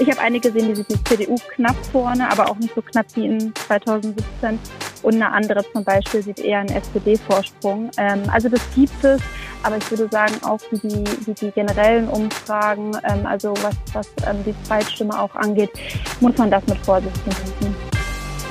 Ich habe eine gesehen, die sieht die CDU knapp vorne, aber auch nicht so knapp wie in 2017. Und eine andere zum Beispiel sieht eher einen SPD-Vorsprung. Ähm, also das gibt es, aber ich würde sagen, auch wie die, wie die generellen Umfragen, ähm, also was, was ähm, die Zweitstimme auch angeht, muss man das mit Vorsicht genießen.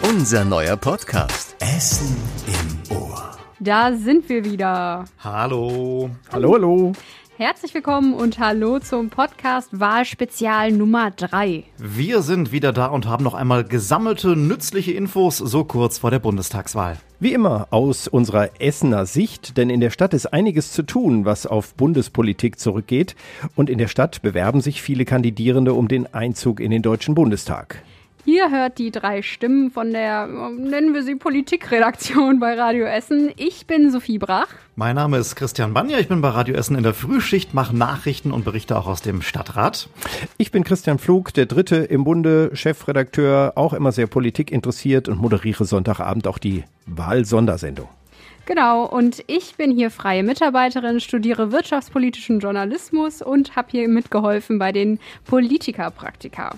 Unser neuer Podcast. Essen im Ohr. Da sind wir wieder. Hallo. Hallo, hallo. Herzlich willkommen und hallo zum Podcast Wahlspezial Nummer 3. Wir sind wieder da und haben noch einmal gesammelte nützliche Infos so kurz vor der Bundestagswahl. Wie immer aus unserer Essener Sicht, denn in der Stadt ist einiges zu tun, was auf Bundespolitik zurückgeht. Und in der Stadt bewerben sich viele Kandidierende um den Einzug in den Deutschen Bundestag. Ihr hört die drei Stimmen von der, nennen wir sie Politikredaktion bei Radio Essen. Ich bin Sophie Brach. Mein Name ist Christian Banja, ich bin bei Radio Essen in der Frühschicht, mache Nachrichten und berichte auch aus dem Stadtrat. Ich bin Christian Pflug, der Dritte im Bunde, Chefredakteur, auch immer sehr Politik interessiert und moderiere Sonntagabend auch die Wahlsondersendung. Genau, und ich bin hier freie Mitarbeiterin, studiere wirtschaftspolitischen Journalismus und habe hier mitgeholfen bei den Politikerpraktika.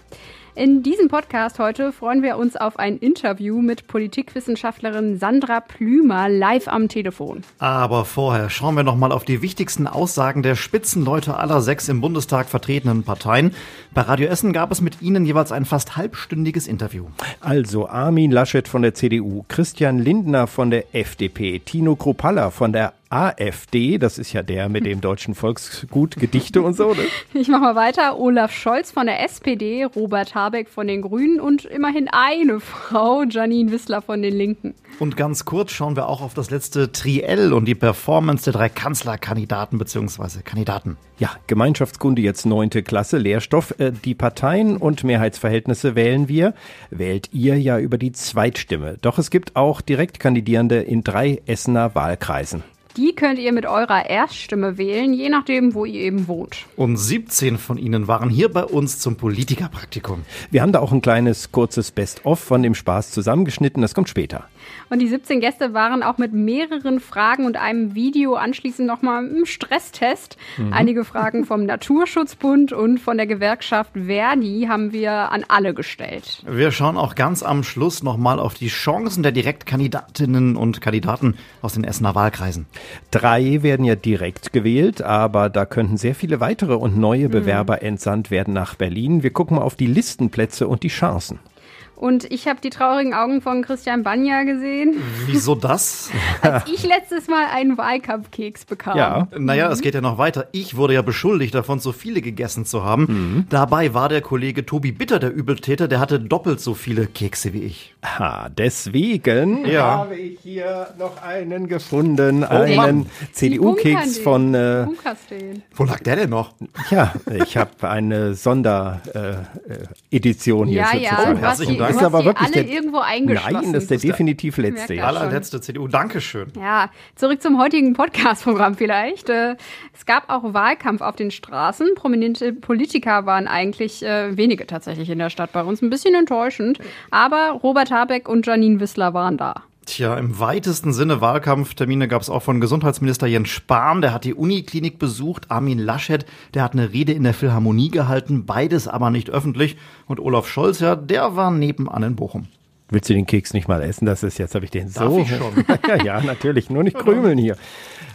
In diesem Podcast heute freuen wir uns auf ein Interview mit Politikwissenschaftlerin Sandra Plümer live am Telefon. Aber vorher schauen wir noch mal auf die wichtigsten Aussagen der Spitzenleute aller sechs im Bundestag vertretenen Parteien. Bei Radio Essen gab es mit ihnen jeweils ein fast halbstündiges Interview. Also Armin Laschet von der CDU, Christian Lindner von der FDP, Tino Kropalla von der AfD, das ist ja der mit dem deutschen Volksgut, Gedichte und so. Ne? Ich mache mal weiter. Olaf Scholz von der SPD, Robert Habeck von den Grünen und immerhin eine Frau, Janine Wissler von den Linken. Und ganz kurz schauen wir auch auf das letzte Triell und die Performance der drei Kanzlerkandidaten bzw. Kandidaten. Ja, Gemeinschaftskunde jetzt neunte Klasse, Lehrstoff. Äh, die Parteien und Mehrheitsverhältnisse wählen wir. Wählt ihr ja über die Zweitstimme. Doch es gibt auch Direktkandidierende in drei Essener Wahlkreisen. Die könnt ihr mit eurer Erststimme wählen, je nachdem, wo ihr eben wohnt. Und 17 von ihnen waren hier bei uns zum Politikerpraktikum. Wir haben da auch ein kleines, kurzes Best-of von dem Spaß zusammengeschnitten. Das kommt später. Und die 17 Gäste waren auch mit mehreren Fragen und einem Video anschließend nochmal im Stresstest. Mhm. Einige Fragen vom Naturschutzbund und von der Gewerkschaft Verdi haben wir an alle gestellt. Wir schauen auch ganz am Schluss nochmal auf die Chancen der Direktkandidatinnen und Kandidaten aus den Essener Wahlkreisen. Drei werden ja direkt gewählt, aber da könnten sehr viele weitere und neue mhm. Bewerber mhm. entsandt werden nach Berlin. Wir gucken mal auf die Listenplätze und die Chancen. Und ich habe die traurigen Augen von Christian Banja gesehen. Wieso das? Als ich letztes Mal einen Wahlkampfkeks bekam. Ja. Naja, es geht ja noch weiter. Ich wurde ja beschuldigt davon, so viele gegessen zu haben. Mhm. Dabei war der Kollege Tobi Bitter der Übeltäter, der hatte doppelt so viele Kekse wie ich. Ha, deswegen ja. habe ich hier noch einen gefunden. Oh, einen CDU-Keks von. Äh, Wo lag der denn noch? Ja, ich habe eine Sonderedition äh, hier ja, sozusagen. Ja, Herzlichen Dank. Ist aber wirklich alle der, irgendwo eingeschlossen. Nein, das ist der definitiv letzte. Der allerletzte CDU. Dankeschön. Ja, zurück zum heutigen Podcast-Programm vielleicht. Äh, es gab auch Wahlkampf auf den Straßen. Prominente Politiker waren eigentlich äh, wenige tatsächlich in der Stadt bei uns. Ein bisschen enttäuschend. Aber Robert Habeck und Janine Wissler waren da. Tja, im weitesten Sinne Wahlkampftermine gab es auch von Gesundheitsminister Jens Spahn, der hat die Uniklinik besucht, Armin Laschet, der hat eine Rede in der Philharmonie gehalten, beides aber nicht öffentlich. Und Olaf Scholz, ja, der war nebenan in Bochum. Willst du den Keks nicht mal essen? Das ist jetzt, habe ich den Darf so. Ich schon. ja, ja, natürlich, nur nicht krümeln hier.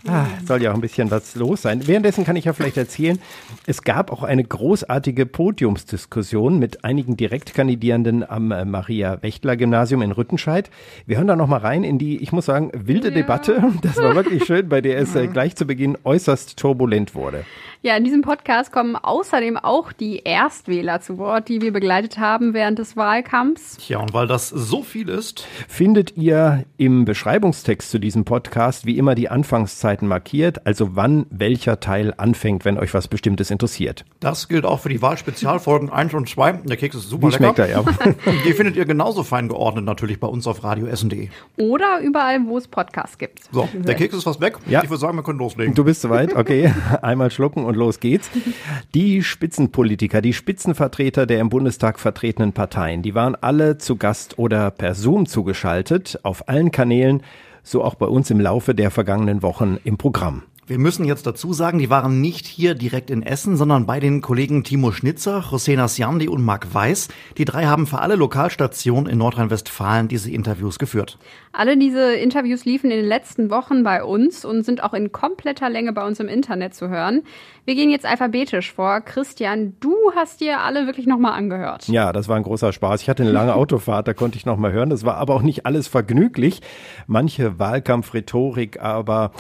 Ah, soll ja auch ein bisschen was los sein. Währenddessen kann ich ja vielleicht erzählen, es gab auch eine großartige Podiumsdiskussion mit einigen Direktkandidierenden am äh, Maria-Wächtler-Gymnasium in Rüttenscheid. Wir hören da noch mal rein in die, ich muss sagen, wilde ja. Debatte. Das war wirklich schön, bei der es äh, gleich zu Beginn äußerst turbulent wurde. Ja, in diesem Podcast kommen außerdem auch die Erstwähler zu Wort, die wir begleitet haben während des Wahlkampfs. Ja, und weil das so viel ist, findet ihr im Beschreibungstext zu diesem Podcast wie immer die Anfangszeiten markiert, also wann welcher Teil anfängt, wenn euch was Bestimmtes interessiert. Das gilt auch für die Wahlspezialfolgen 1 und 2. Der Keks ist super Wie lecker. Er, ja. die findet ihr genauso fein geordnet natürlich bei uns auf radioessen.de. Oder überall, wo es Podcasts gibt. So, der Keks ist fast weg. Ja. Ich würde sagen, wir können loslegen. Du bist soweit, okay. Einmal schlucken und und los geht's. Die Spitzenpolitiker, die Spitzenvertreter der im Bundestag vertretenen Parteien, die waren alle zu Gast oder per Zoom zugeschaltet, auf allen Kanälen, so auch bei uns im Laufe der vergangenen Wochen im Programm. Wir müssen jetzt dazu sagen, die waren nicht hier direkt in Essen, sondern bei den Kollegen Timo Schnitzer, José Nasjandi und Marc Weiß. Die drei haben für alle Lokalstationen in Nordrhein-Westfalen diese Interviews geführt. Alle diese Interviews liefen in den letzten Wochen bei uns und sind auch in kompletter Länge bei uns im Internet zu hören. Wir gehen jetzt alphabetisch vor. Christian, du hast dir alle wirklich nochmal angehört. Ja, das war ein großer Spaß. Ich hatte eine lange Autofahrt, da konnte ich nochmal hören. Das war aber auch nicht alles vergnüglich. Manche Wahlkampfrhetorik, aber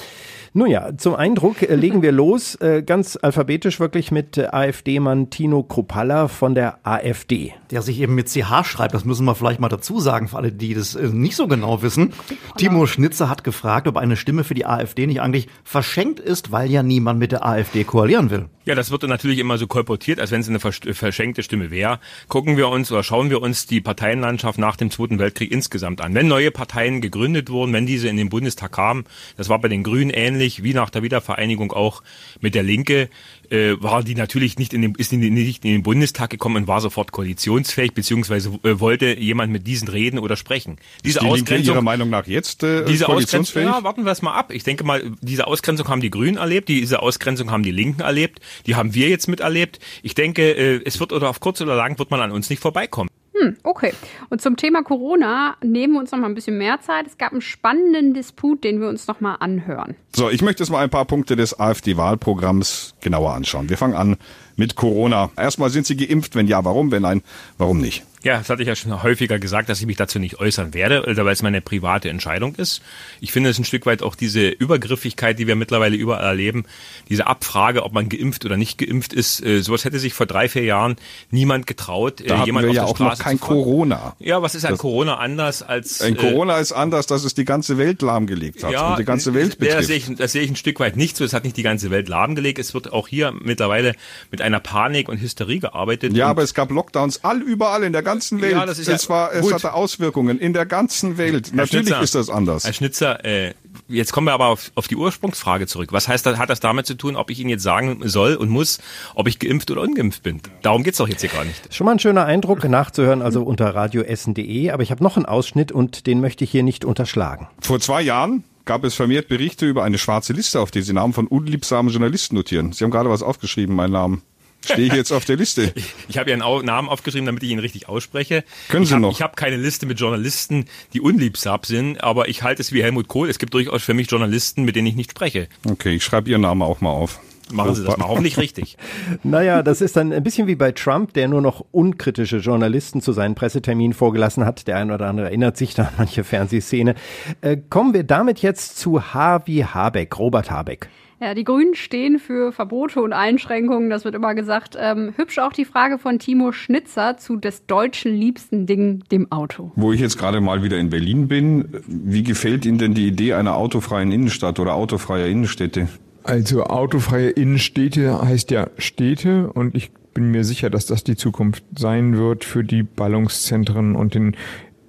nun ja, zum Eindruck äh, legen wir los, äh, ganz alphabetisch wirklich mit äh, AfD-Mann Tino Kropalla von der AfD. Der sich eben mit CH schreibt, das müssen wir vielleicht mal dazu sagen, für alle, die das äh, nicht so genau wissen. Timo Schnitzer hat gefragt, ob eine Stimme für die AfD nicht eigentlich verschenkt ist, weil ja niemand mit der AfD koalieren will. Ja, das wird dann natürlich immer so kolportiert, als wenn es eine verschenkte Stimme wäre. Gucken wir uns oder schauen wir uns die Parteienlandschaft nach dem Zweiten Weltkrieg insgesamt an. Wenn neue Parteien gegründet wurden, wenn diese in den Bundestag kamen, das war bei den Grünen ähnlich wie nach der Wiedervereinigung auch mit der Linke, äh, war die natürlich nicht in den, ist nicht in den Bundestag gekommen und war sofort koalitionsfähig, beziehungsweise äh, wollte jemand mit diesen reden oder sprechen. Diese die Ausgrenzung, Linke Ihrer Meinung nach jetzt äh, diese Ausgrenzung, ja, warten wir es mal ab. Ich denke mal, diese Ausgrenzung haben die Grünen erlebt, diese Ausgrenzung haben die Linken erlebt, die haben wir jetzt miterlebt. Ich denke, äh, es wird oder auf kurz oder lang wird man an uns nicht vorbeikommen. Hm, okay. Und zum Thema Corona nehmen wir uns noch mal ein bisschen mehr Zeit. Es gab einen spannenden Disput, den wir uns noch mal anhören. So, ich möchte jetzt mal ein paar Punkte des AfD-Wahlprogramms genauer anschauen. Wir fangen an mit Corona. Erstmal sind Sie geimpft? Wenn ja, warum? Wenn nein, warum nicht? Ja, das hatte ich ja schon häufiger gesagt, dass ich mich dazu nicht äußern werde, weil es meine private Entscheidung ist. Ich finde es ein Stück weit auch diese Übergriffigkeit, die wir mittlerweile überall erleben, diese Abfrage, ob man geimpft oder nicht geimpft ist, äh, sowas hätte sich vor drei, vier Jahren niemand getraut. Äh, da jemand wir ja auch Straße noch kein Corona. Ja, was ist ein das, Corona anders als... Ein äh, Corona ist anders, dass es die ganze Welt lahmgelegt hat ja, und die ganze Welt betrifft. Das sehe, ich, das sehe ich ein Stück weit nicht so. Es hat nicht die ganze Welt lahmgelegt. Es wird auch hier mittlerweile mit einer Panik und Hysterie gearbeitet. Ja, aber es gab Lockdowns all überall in der ganzen Welt. Ja, das ist es, war, es hatte Auswirkungen in der ganzen Welt. Herr Natürlich Schnitzer, ist das anders. Herr Schnitzer, äh, jetzt kommen wir aber auf, auf die Ursprungsfrage zurück. Was heißt das, hat das damit zu tun, ob ich Ihnen jetzt sagen soll und muss, ob ich geimpft oder ungeimpft bin? Darum geht's doch jetzt hier gar nicht. Schon mal ein schöner Eindruck nachzuhören, also unter radioessen.de. Aber ich habe noch einen Ausschnitt und den möchte ich hier nicht unterschlagen. Vor zwei Jahren gab es vermehrt Berichte über eine schwarze Liste, auf der Sie Namen von unliebsamen Journalisten notieren. Sie haben gerade was aufgeschrieben, mein Namen. Stehe ich jetzt auf der Liste? Ich, ich habe Ihren Namen aufgeschrieben, damit ich ihn richtig ausspreche. Können Sie ich hab, noch? Ich habe keine Liste mit Journalisten, die unliebsam sind, aber ich halte es wie Helmut Kohl. Es gibt durchaus für mich Journalisten, mit denen ich nicht spreche. Okay, ich schreibe Ihren Namen auch mal auf. Machen Sie das mal hoffentlich richtig. naja, das ist dann ein bisschen wie bei Trump, der nur noch unkritische Journalisten zu seinen Presseterminen vorgelassen hat. Der ein oder andere erinnert sich da an manche Fernsehszene. Äh, kommen wir damit jetzt zu H wie Habeck, Robert Habeck. Ja, die Grünen stehen für Verbote und Einschränkungen, das wird immer gesagt. Ähm, hübsch auch die Frage von Timo Schnitzer zu des deutschen liebsten Ding, dem Auto. Wo ich jetzt gerade mal wieder in Berlin bin, wie gefällt Ihnen denn die Idee einer autofreien Innenstadt oder autofreier Innenstädte? Also autofreie Innenstädte heißt ja Städte und ich bin mir sicher, dass das die Zukunft sein wird für die Ballungszentren und den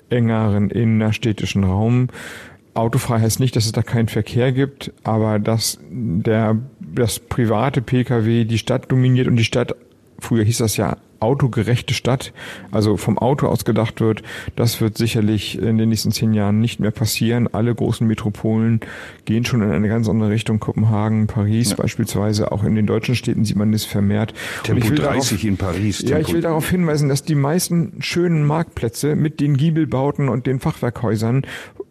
engeren innerstädtischen Raum. Autofrei heißt nicht, dass es da keinen Verkehr gibt, aber dass der, das private Pkw die Stadt dominiert und die Stadt, früher hieß das ja autogerechte Stadt, also vom Auto aus gedacht wird, das wird sicherlich in den nächsten zehn Jahren nicht mehr passieren. Alle großen Metropolen gehen schon in eine ganz andere Richtung. Kopenhagen, Paris ja. beispielsweise, auch in den deutschen Städten sieht man das vermehrt. Tempo 30 darauf, in Paris. Ja, ich will darauf hinweisen, dass die meisten schönen Marktplätze mit den Giebelbauten und den Fachwerkhäusern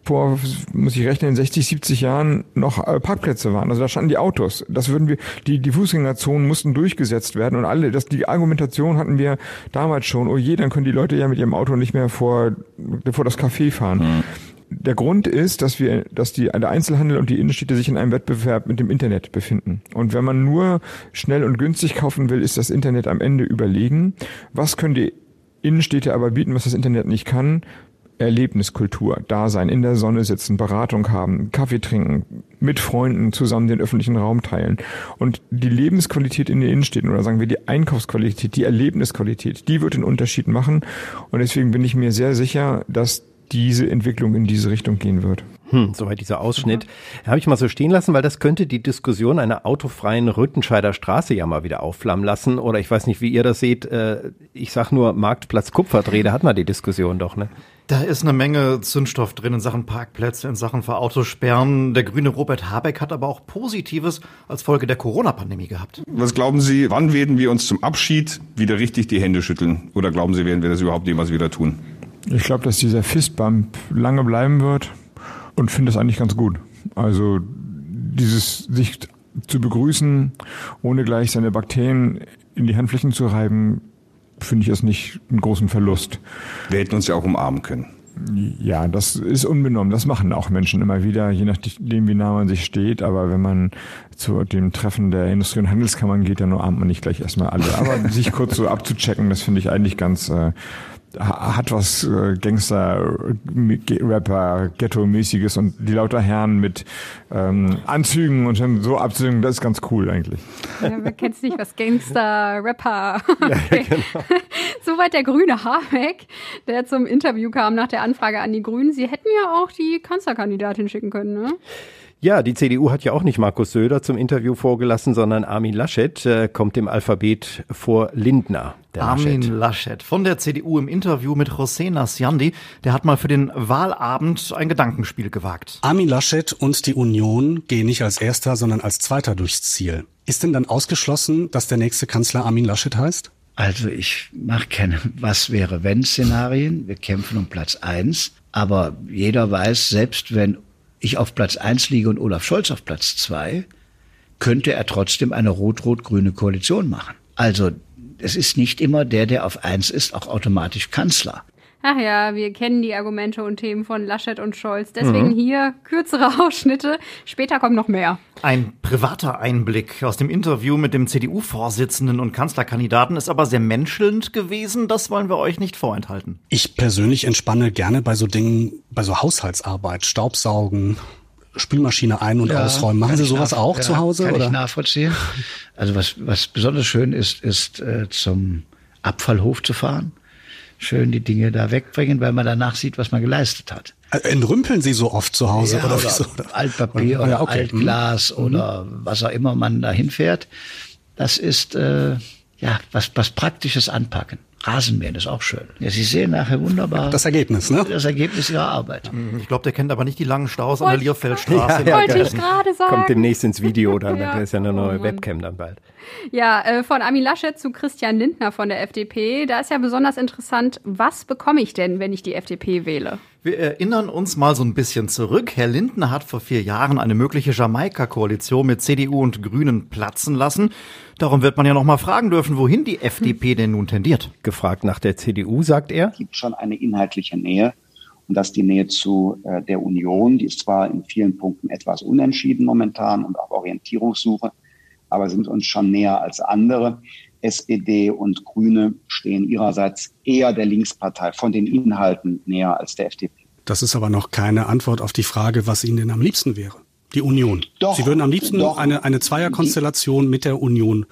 vor, muss ich rechnen, 60, 70 Jahren noch äh, Parkplätze waren. Also da standen die Autos. Das würden wir, die, die Fußgängerzonen mussten durchgesetzt werden und alle, das, die Argumentation hatten wir damals schon, oh je, dann können die Leute ja mit ihrem Auto nicht mehr vor, vor das Café fahren. Mhm. Der Grund ist, dass wir, dass die, der Einzelhandel und die Innenstädte sich in einem Wettbewerb mit dem Internet befinden. Und wenn man nur schnell und günstig kaufen will, ist das Internet am Ende überlegen. Was können die Innenstädte aber bieten, was das Internet nicht kann? Erlebniskultur, Dasein, in der Sonne sitzen, Beratung haben, Kaffee trinken, mit Freunden zusammen den öffentlichen Raum teilen. Und die Lebensqualität in den Innenstädten oder sagen wir die Einkaufsqualität, die Erlebnisqualität, die wird den Unterschied machen. Und deswegen bin ich mir sehr sicher, dass diese Entwicklung in diese Richtung gehen wird. Hm, soweit dieser Ausschnitt. Mhm. Habe ich mal so stehen lassen, weil das könnte die Diskussion einer autofreien Rüttenscheider Straße ja mal wieder aufflammen lassen. Oder ich weiß nicht, wie ihr das seht. Äh, ich sag nur Marktplatz Kupferdreh, da hat man die Diskussion doch, ne? Da ist eine Menge Zündstoff drin in Sachen Parkplätze, in Sachen für Autosperren. Der grüne Robert Habeck hat aber auch Positives als Folge der Corona-Pandemie gehabt. Was glauben Sie, wann werden wir uns zum Abschied wieder richtig die Hände schütteln? Oder glauben Sie, werden wir das überhaupt jemals wieder tun? Ich glaube, dass dieser Fistbump lange bleiben wird und finde das eigentlich ganz gut. Also dieses sich zu begrüßen, ohne gleich seine Bakterien in die Handflächen zu reiben, finde ich es nicht einen großen Verlust. Wir hätten uns ja auch umarmen können. Ja, das ist unbenommen. Das machen auch Menschen immer wieder, je nachdem, wie nah man sich steht. Aber wenn man zu dem Treffen der Industrie- und Handelskammern geht, dann umarmt man nicht gleich erstmal alle. Aber sich kurz so abzuchecken, das finde ich eigentlich ganz, äh, hat was äh, Gangster-Rapper, Ghetto-mäßiges und die lauter Herren mit ähm, Anzügen und schon so Abzügen, das ist ganz cool eigentlich. Ja, wer kennt's nicht, was Gangster-Rapper. Okay. Ja, genau. Soweit der grüne Habeck, der zum Interview kam nach der Anfrage an die Grünen. Sie hätten ja auch die Kanzlerkandidatin schicken können, ne? Ja, die CDU hat ja auch nicht Markus Söder zum Interview vorgelassen, sondern Armin Laschet äh, kommt im Alphabet vor Lindner. Armin Laschet. Laschet von der CDU im Interview mit José Nasjandi, der hat mal für den Wahlabend ein Gedankenspiel gewagt. Armin Laschet und die Union gehen nicht als Erster, sondern als Zweiter durchs Ziel. Ist denn dann ausgeschlossen, dass der nächste Kanzler Armin Laschet heißt? Also ich mache keine Was wäre wenn Szenarien. Wir kämpfen um Platz eins. Aber jeder weiß, selbst wenn ich auf Platz eins liege und Olaf Scholz auf Platz zwei, könnte er trotzdem eine rot-rot-grüne Koalition machen. Also es ist nicht immer der, der auf eins ist, auch automatisch Kanzler. Ach ja, wir kennen die Argumente und Themen von Laschet und Scholz. Deswegen mhm. hier kürzere Ausschnitte. Später kommt noch mehr. Ein privater Einblick aus dem Interview mit dem CDU-Vorsitzenden und Kanzlerkandidaten ist aber sehr menschelnd gewesen. Das wollen wir euch nicht vorenthalten. Ich persönlich entspanne gerne bei so Dingen, bei so Haushaltsarbeit, Staubsaugen, Spülmaschine ein- und ja, ausräumen. Machen Sie sowas auch ja, zu Hause? Kann oder? ich nachvollziehen. Also was, was besonders schön ist, ist äh, zum Abfallhof zu fahren schön die Dinge da wegbringen, weil man danach sieht, was man geleistet hat. Entrümpeln Sie so oft zu Hause ja, oder, oder so? Altpapier oder, oder okay. Altglas mhm. oder was auch immer man da hinfährt. Das ist äh, ja was, was Praktisches anpacken. Rasenmähen ist auch schön. Ja, Sie sehen nachher wunderbar. Das Ergebnis, ne? Das Ergebnis Ihrer Arbeit. Mhm, ich glaube, der kennt aber nicht die langen Staus an der Lierfeldstraße. Ja, ja, wollte ich gerade sagen. Kommt demnächst ins Video dann. ja. Da ist ja eine neue oh, Webcam dann bald. Ja, äh, von Armin Laschet zu Christian Lindner von der FDP. Da ist ja besonders interessant, was bekomme ich denn, wenn ich die FDP wähle? Wir erinnern uns mal so ein bisschen zurück. Herr Lindner hat vor vier Jahren eine mögliche Jamaika-Koalition mit CDU und Grünen platzen lassen. Darum wird man ja noch mal fragen dürfen, wohin die FDP denn nun tendiert. Gefragt nach der CDU, sagt er. Es gibt schon eine inhaltliche Nähe. Und das ist die Nähe zu äh, der Union. Die ist zwar in vielen Punkten etwas unentschieden momentan und auf Orientierungssuche, aber sind uns schon näher als andere. SPD und Grüne stehen ihrerseits eher der Linkspartei von den Inhalten näher als der FDP. Das ist aber noch keine Antwort auf die Frage, was Ihnen denn am liebsten wäre. Die Union. Doch, Sie würden am liebsten doch. eine, eine Zweierkonstellation mit der Union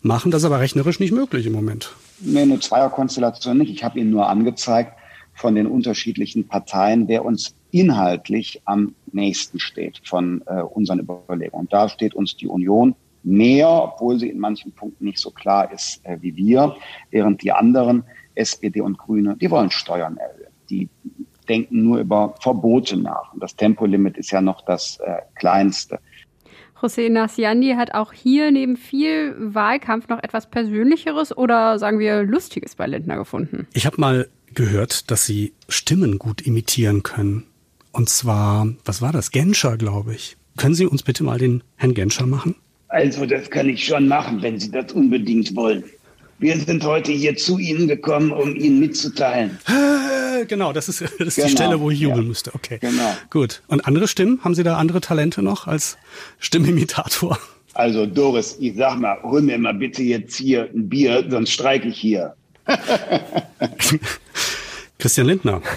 machen. Das ist aber rechnerisch nicht möglich im Moment. Nee, eine Zweierkonstellation nicht. Ich habe Ihnen nur angezeigt von den unterschiedlichen Parteien, wer uns inhaltlich am nächsten steht von äh, unseren Überlegungen. Da steht uns die Union mehr, obwohl sie in manchen Punkten nicht so klar ist äh, wie wir, während die anderen, SPD und Grüne, die wollen Steuern erhöhen. Die denken nur über Verbote nach. Und das Tempolimit ist ja noch das äh, kleinste. José Nasiandi hat auch hier neben viel Wahlkampf noch etwas Persönlicheres oder sagen wir Lustiges bei Lindner gefunden. Ich habe mal gehört, dass Sie Stimmen gut imitieren können. Und zwar, was war das? Genscher, glaube ich. Können Sie uns bitte mal den Herrn Genscher machen? Also, das kann ich schon machen, wenn Sie das unbedingt wollen. Wir sind heute hier zu Ihnen gekommen, um Ihnen mitzuteilen. Genau, das ist, das ist genau, die Stelle, wo ich jubeln ja. müsste. Okay. Genau. Gut. Und andere Stimmen? Haben Sie da andere Talente noch als Stimmimitator? Also, Doris, ich sag mal, hol mir mal bitte jetzt hier ein Bier, sonst streike ich hier. Christian Lindner.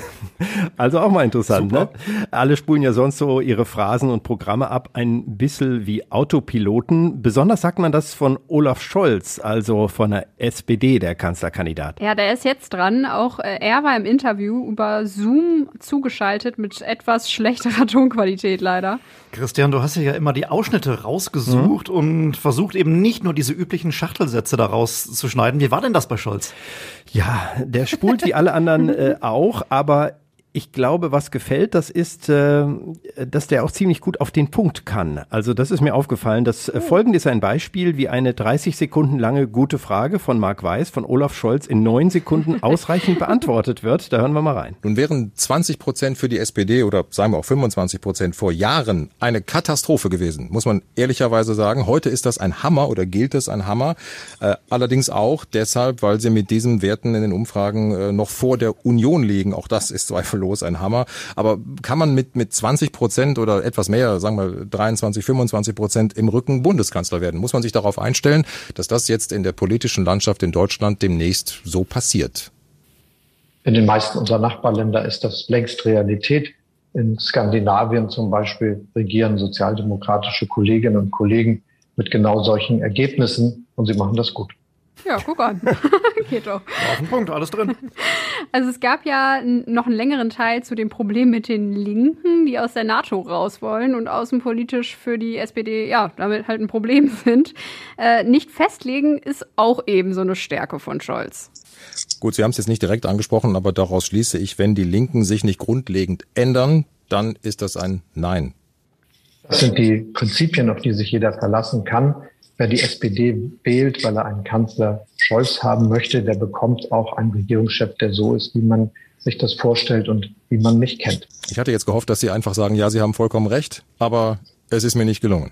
Also auch mal interessant, ne? Alle spulen ja sonst so ihre Phrasen und Programme ab, ein bisschen wie Autopiloten. Besonders sagt man das von Olaf Scholz, also von der SPD, der Kanzlerkandidat. Ja, der ist jetzt dran. Auch äh, er war im Interview über Zoom zugeschaltet mit etwas schlechterer Tonqualität leider. Christian, du hast ja immer die Ausschnitte rausgesucht mhm. und versucht eben nicht nur diese üblichen Schachtelsätze daraus zu schneiden. Wie war denn das bei Scholz? Ja, der spult wie alle anderen äh, auch, aber ich glaube, was gefällt, das ist, äh, dass der auch ziemlich gut auf den Punkt kann. Also das ist mir aufgefallen. Das äh, folgende ist ein Beispiel, wie eine 30 Sekunden lange gute Frage von Marc Weiß von Olaf Scholz in neun Sekunden ausreichend beantwortet wird. Da hören wir mal rein. Nun wären 20 Prozent für die SPD oder sagen wir auch 25 Prozent vor Jahren eine Katastrophe gewesen, muss man ehrlicherweise sagen. Heute ist das ein Hammer oder gilt es ein Hammer. Äh, allerdings auch deshalb, weil sie mit diesen Werten in den Umfragen äh, noch vor der Union liegen. Auch das ist zweifellos los, ein Hammer. Aber kann man mit, mit 20 Prozent oder etwas mehr, sagen wir 23, 25 Prozent im Rücken Bundeskanzler werden? Muss man sich darauf einstellen, dass das jetzt in der politischen Landschaft in Deutschland demnächst so passiert? In den meisten unserer Nachbarländer ist das längst Realität. In Skandinavien zum Beispiel regieren sozialdemokratische Kolleginnen und Kollegen mit genau solchen Ergebnissen und sie machen das gut. Ja, guck an. Geht doch. Auf den Punkt, alles drin. Also es gab ja noch einen längeren Teil zu dem Problem mit den Linken, die aus der NATO raus wollen und außenpolitisch für die SPD, ja, damit halt ein Problem sind. Äh, nicht festlegen ist auch eben so eine Stärke von Scholz. Gut, Sie haben es jetzt nicht direkt angesprochen, aber daraus schließe ich, wenn die Linken sich nicht grundlegend ändern, dann ist das ein Nein. Das sind die Prinzipien, auf die sich jeder verlassen kann. Wer die SPD wählt, weil er einen Kanzler Scholz haben möchte, der bekommt auch einen Regierungschef, der so ist, wie man sich das vorstellt und wie man mich kennt. Ich hatte jetzt gehofft, dass Sie einfach sagen, ja, Sie haben vollkommen recht, aber es ist mir nicht gelungen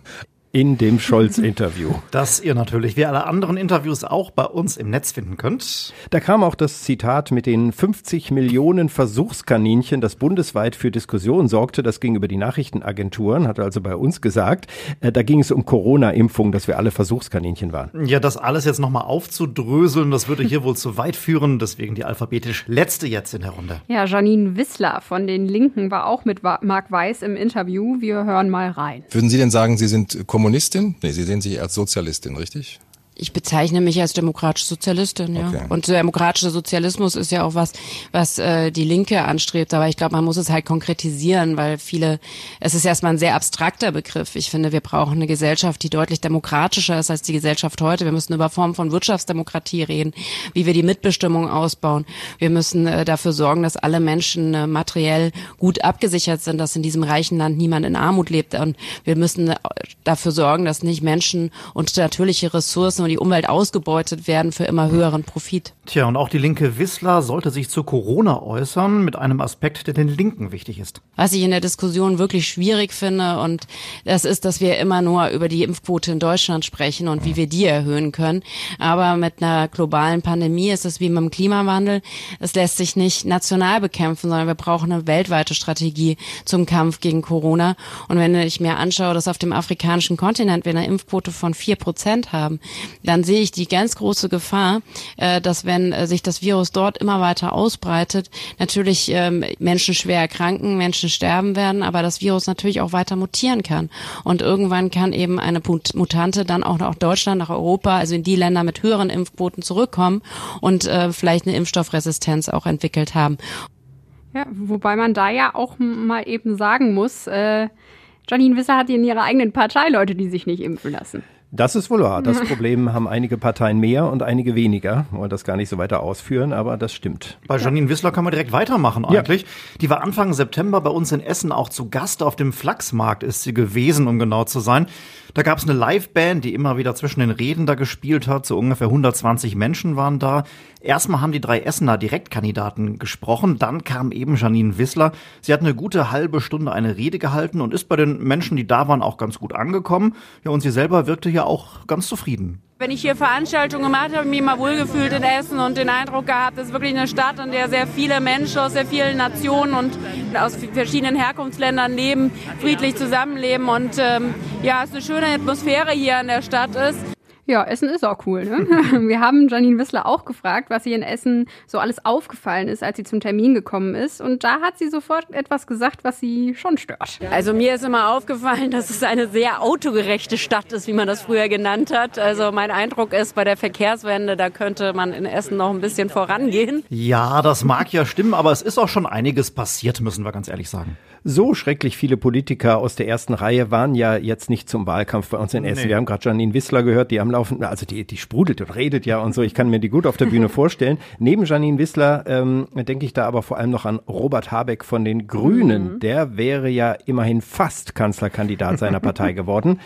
in dem Scholz-Interview. Das ihr natürlich, wie alle anderen Interviews auch bei uns im Netz finden könnt. Da kam auch das Zitat mit den 50 Millionen Versuchskaninchen, das bundesweit für Diskussionen sorgte. Das ging über die Nachrichtenagenturen, hat also bei uns gesagt. Äh, da ging es um Corona-Impfung, dass wir alle Versuchskaninchen waren. Ja, das alles jetzt nochmal aufzudröseln, das würde hier wohl zu weit führen. Deswegen die alphabetisch letzte jetzt in der Runde. Ja, Janine Wissler von den Linken war auch mit Marc Weiß im Interview. Wir hören mal rein. Würden Sie denn sagen, Sie sind Kommunistin? Nee, Sie sehen sich als Sozialistin, richtig? Ich bezeichne mich als demokratische Sozialistin, ja. Okay. Und demokratischer Sozialismus ist ja auch was, was äh, die Linke anstrebt. Aber ich glaube, man muss es halt konkretisieren, weil viele, es ist erstmal ein sehr abstrakter Begriff. Ich finde, wir brauchen eine Gesellschaft, die deutlich demokratischer ist als die Gesellschaft heute. Wir müssen über Formen von Wirtschaftsdemokratie reden, wie wir die Mitbestimmung ausbauen. Wir müssen äh, dafür sorgen, dass alle Menschen äh, materiell gut abgesichert sind, dass in diesem reichen Land niemand in Armut lebt. Und wir müssen äh, dafür sorgen, dass nicht Menschen und natürliche Ressourcen und die Umwelt ausgebeutet werden für immer höheren Profit. Tja, und auch die linke Wissler sollte sich zu Corona äußern mit einem Aspekt, der den Linken wichtig ist. Was ich in der Diskussion wirklich schwierig finde und das ist, dass wir immer nur über die Impfquote in Deutschland sprechen und wie wir die erhöhen können. Aber mit einer globalen Pandemie ist es wie mit dem Klimawandel. Es lässt sich nicht national bekämpfen, sondern wir brauchen eine weltweite Strategie zum Kampf gegen Corona. Und wenn ich mir anschaue, dass auf dem afrikanischen Kontinent wir eine Impfquote von vier Prozent haben, dann sehe ich die ganz große Gefahr, äh, dass wenn äh, sich das Virus dort immer weiter ausbreitet, natürlich ähm, Menschen schwer erkranken, Menschen sterben werden, aber das Virus natürlich auch weiter mutieren kann. Und irgendwann kann eben eine Mutante dann auch nach Deutschland, nach Europa, also in die Länder mit höheren Impfquoten zurückkommen und äh, vielleicht eine Impfstoffresistenz auch entwickelt haben. Ja, wobei man da ja auch mal eben sagen muss, äh, Janine Wisser hat in ihrer eigenen Partei Leute, die sich nicht impfen lassen. Das ist wohl wahr. Das Problem haben einige Parteien mehr und einige weniger. Ich wollte das gar nicht so weiter ausführen, aber das stimmt. Bei Janine Wissler kann man direkt weitermachen eigentlich. Ja. Die war Anfang September bei uns in Essen auch zu Gast. Auf dem Flachsmarkt ist sie gewesen, um genau zu sein. Da gab es eine Liveband, die immer wieder zwischen den Reden da gespielt hat. So ungefähr 120 Menschen waren da. Erstmal haben die drei Essener Direktkandidaten gesprochen. Dann kam eben Janine Wissler. Sie hat eine gute halbe Stunde eine Rede gehalten und ist bei den Menschen, die da waren, auch ganz gut angekommen. Ja, und sie selber wirkte ja auch ganz zufrieden. Wenn ich hier Veranstaltungen gemacht habe, habe ich mich immer wohlgefühlt in Essen und den Eindruck gehabt, es ist wirklich eine Stadt, in der sehr viele Menschen aus sehr vielen Nationen und aus verschiedenen Herkunftsländern leben, friedlich zusammenleben und ähm, ja, es ist eine schöne Atmosphäre hier in der Stadt ist. Ja, Essen ist auch cool. Ne? Wir haben Janine Wissler auch gefragt, was ihr in Essen so alles aufgefallen ist, als sie zum Termin gekommen ist. Und da hat sie sofort etwas gesagt, was sie schon stört. Also mir ist immer aufgefallen, dass es eine sehr autogerechte Stadt ist, wie man das früher genannt hat. Also mein Eindruck ist, bei der Verkehrswende, da könnte man in Essen noch ein bisschen vorangehen. Ja, das mag ja stimmen, aber es ist auch schon einiges passiert, müssen wir ganz ehrlich sagen. So schrecklich viele Politiker aus der ersten Reihe waren ja jetzt nicht zum Wahlkampf bei uns in Essen. Nee. Wir haben gerade Janine Wissler gehört, die am auf, also die, die sprudelt und redet ja und so, ich kann mir die gut auf der Bühne vorstellen. Neben Janine Wissler ähm, denke ich da aber vor allem noch an Robert Habeck von den Grünen. Mhm. Der wäre ja immerhin fast Kanzlerkandidat seiner Partei geworden.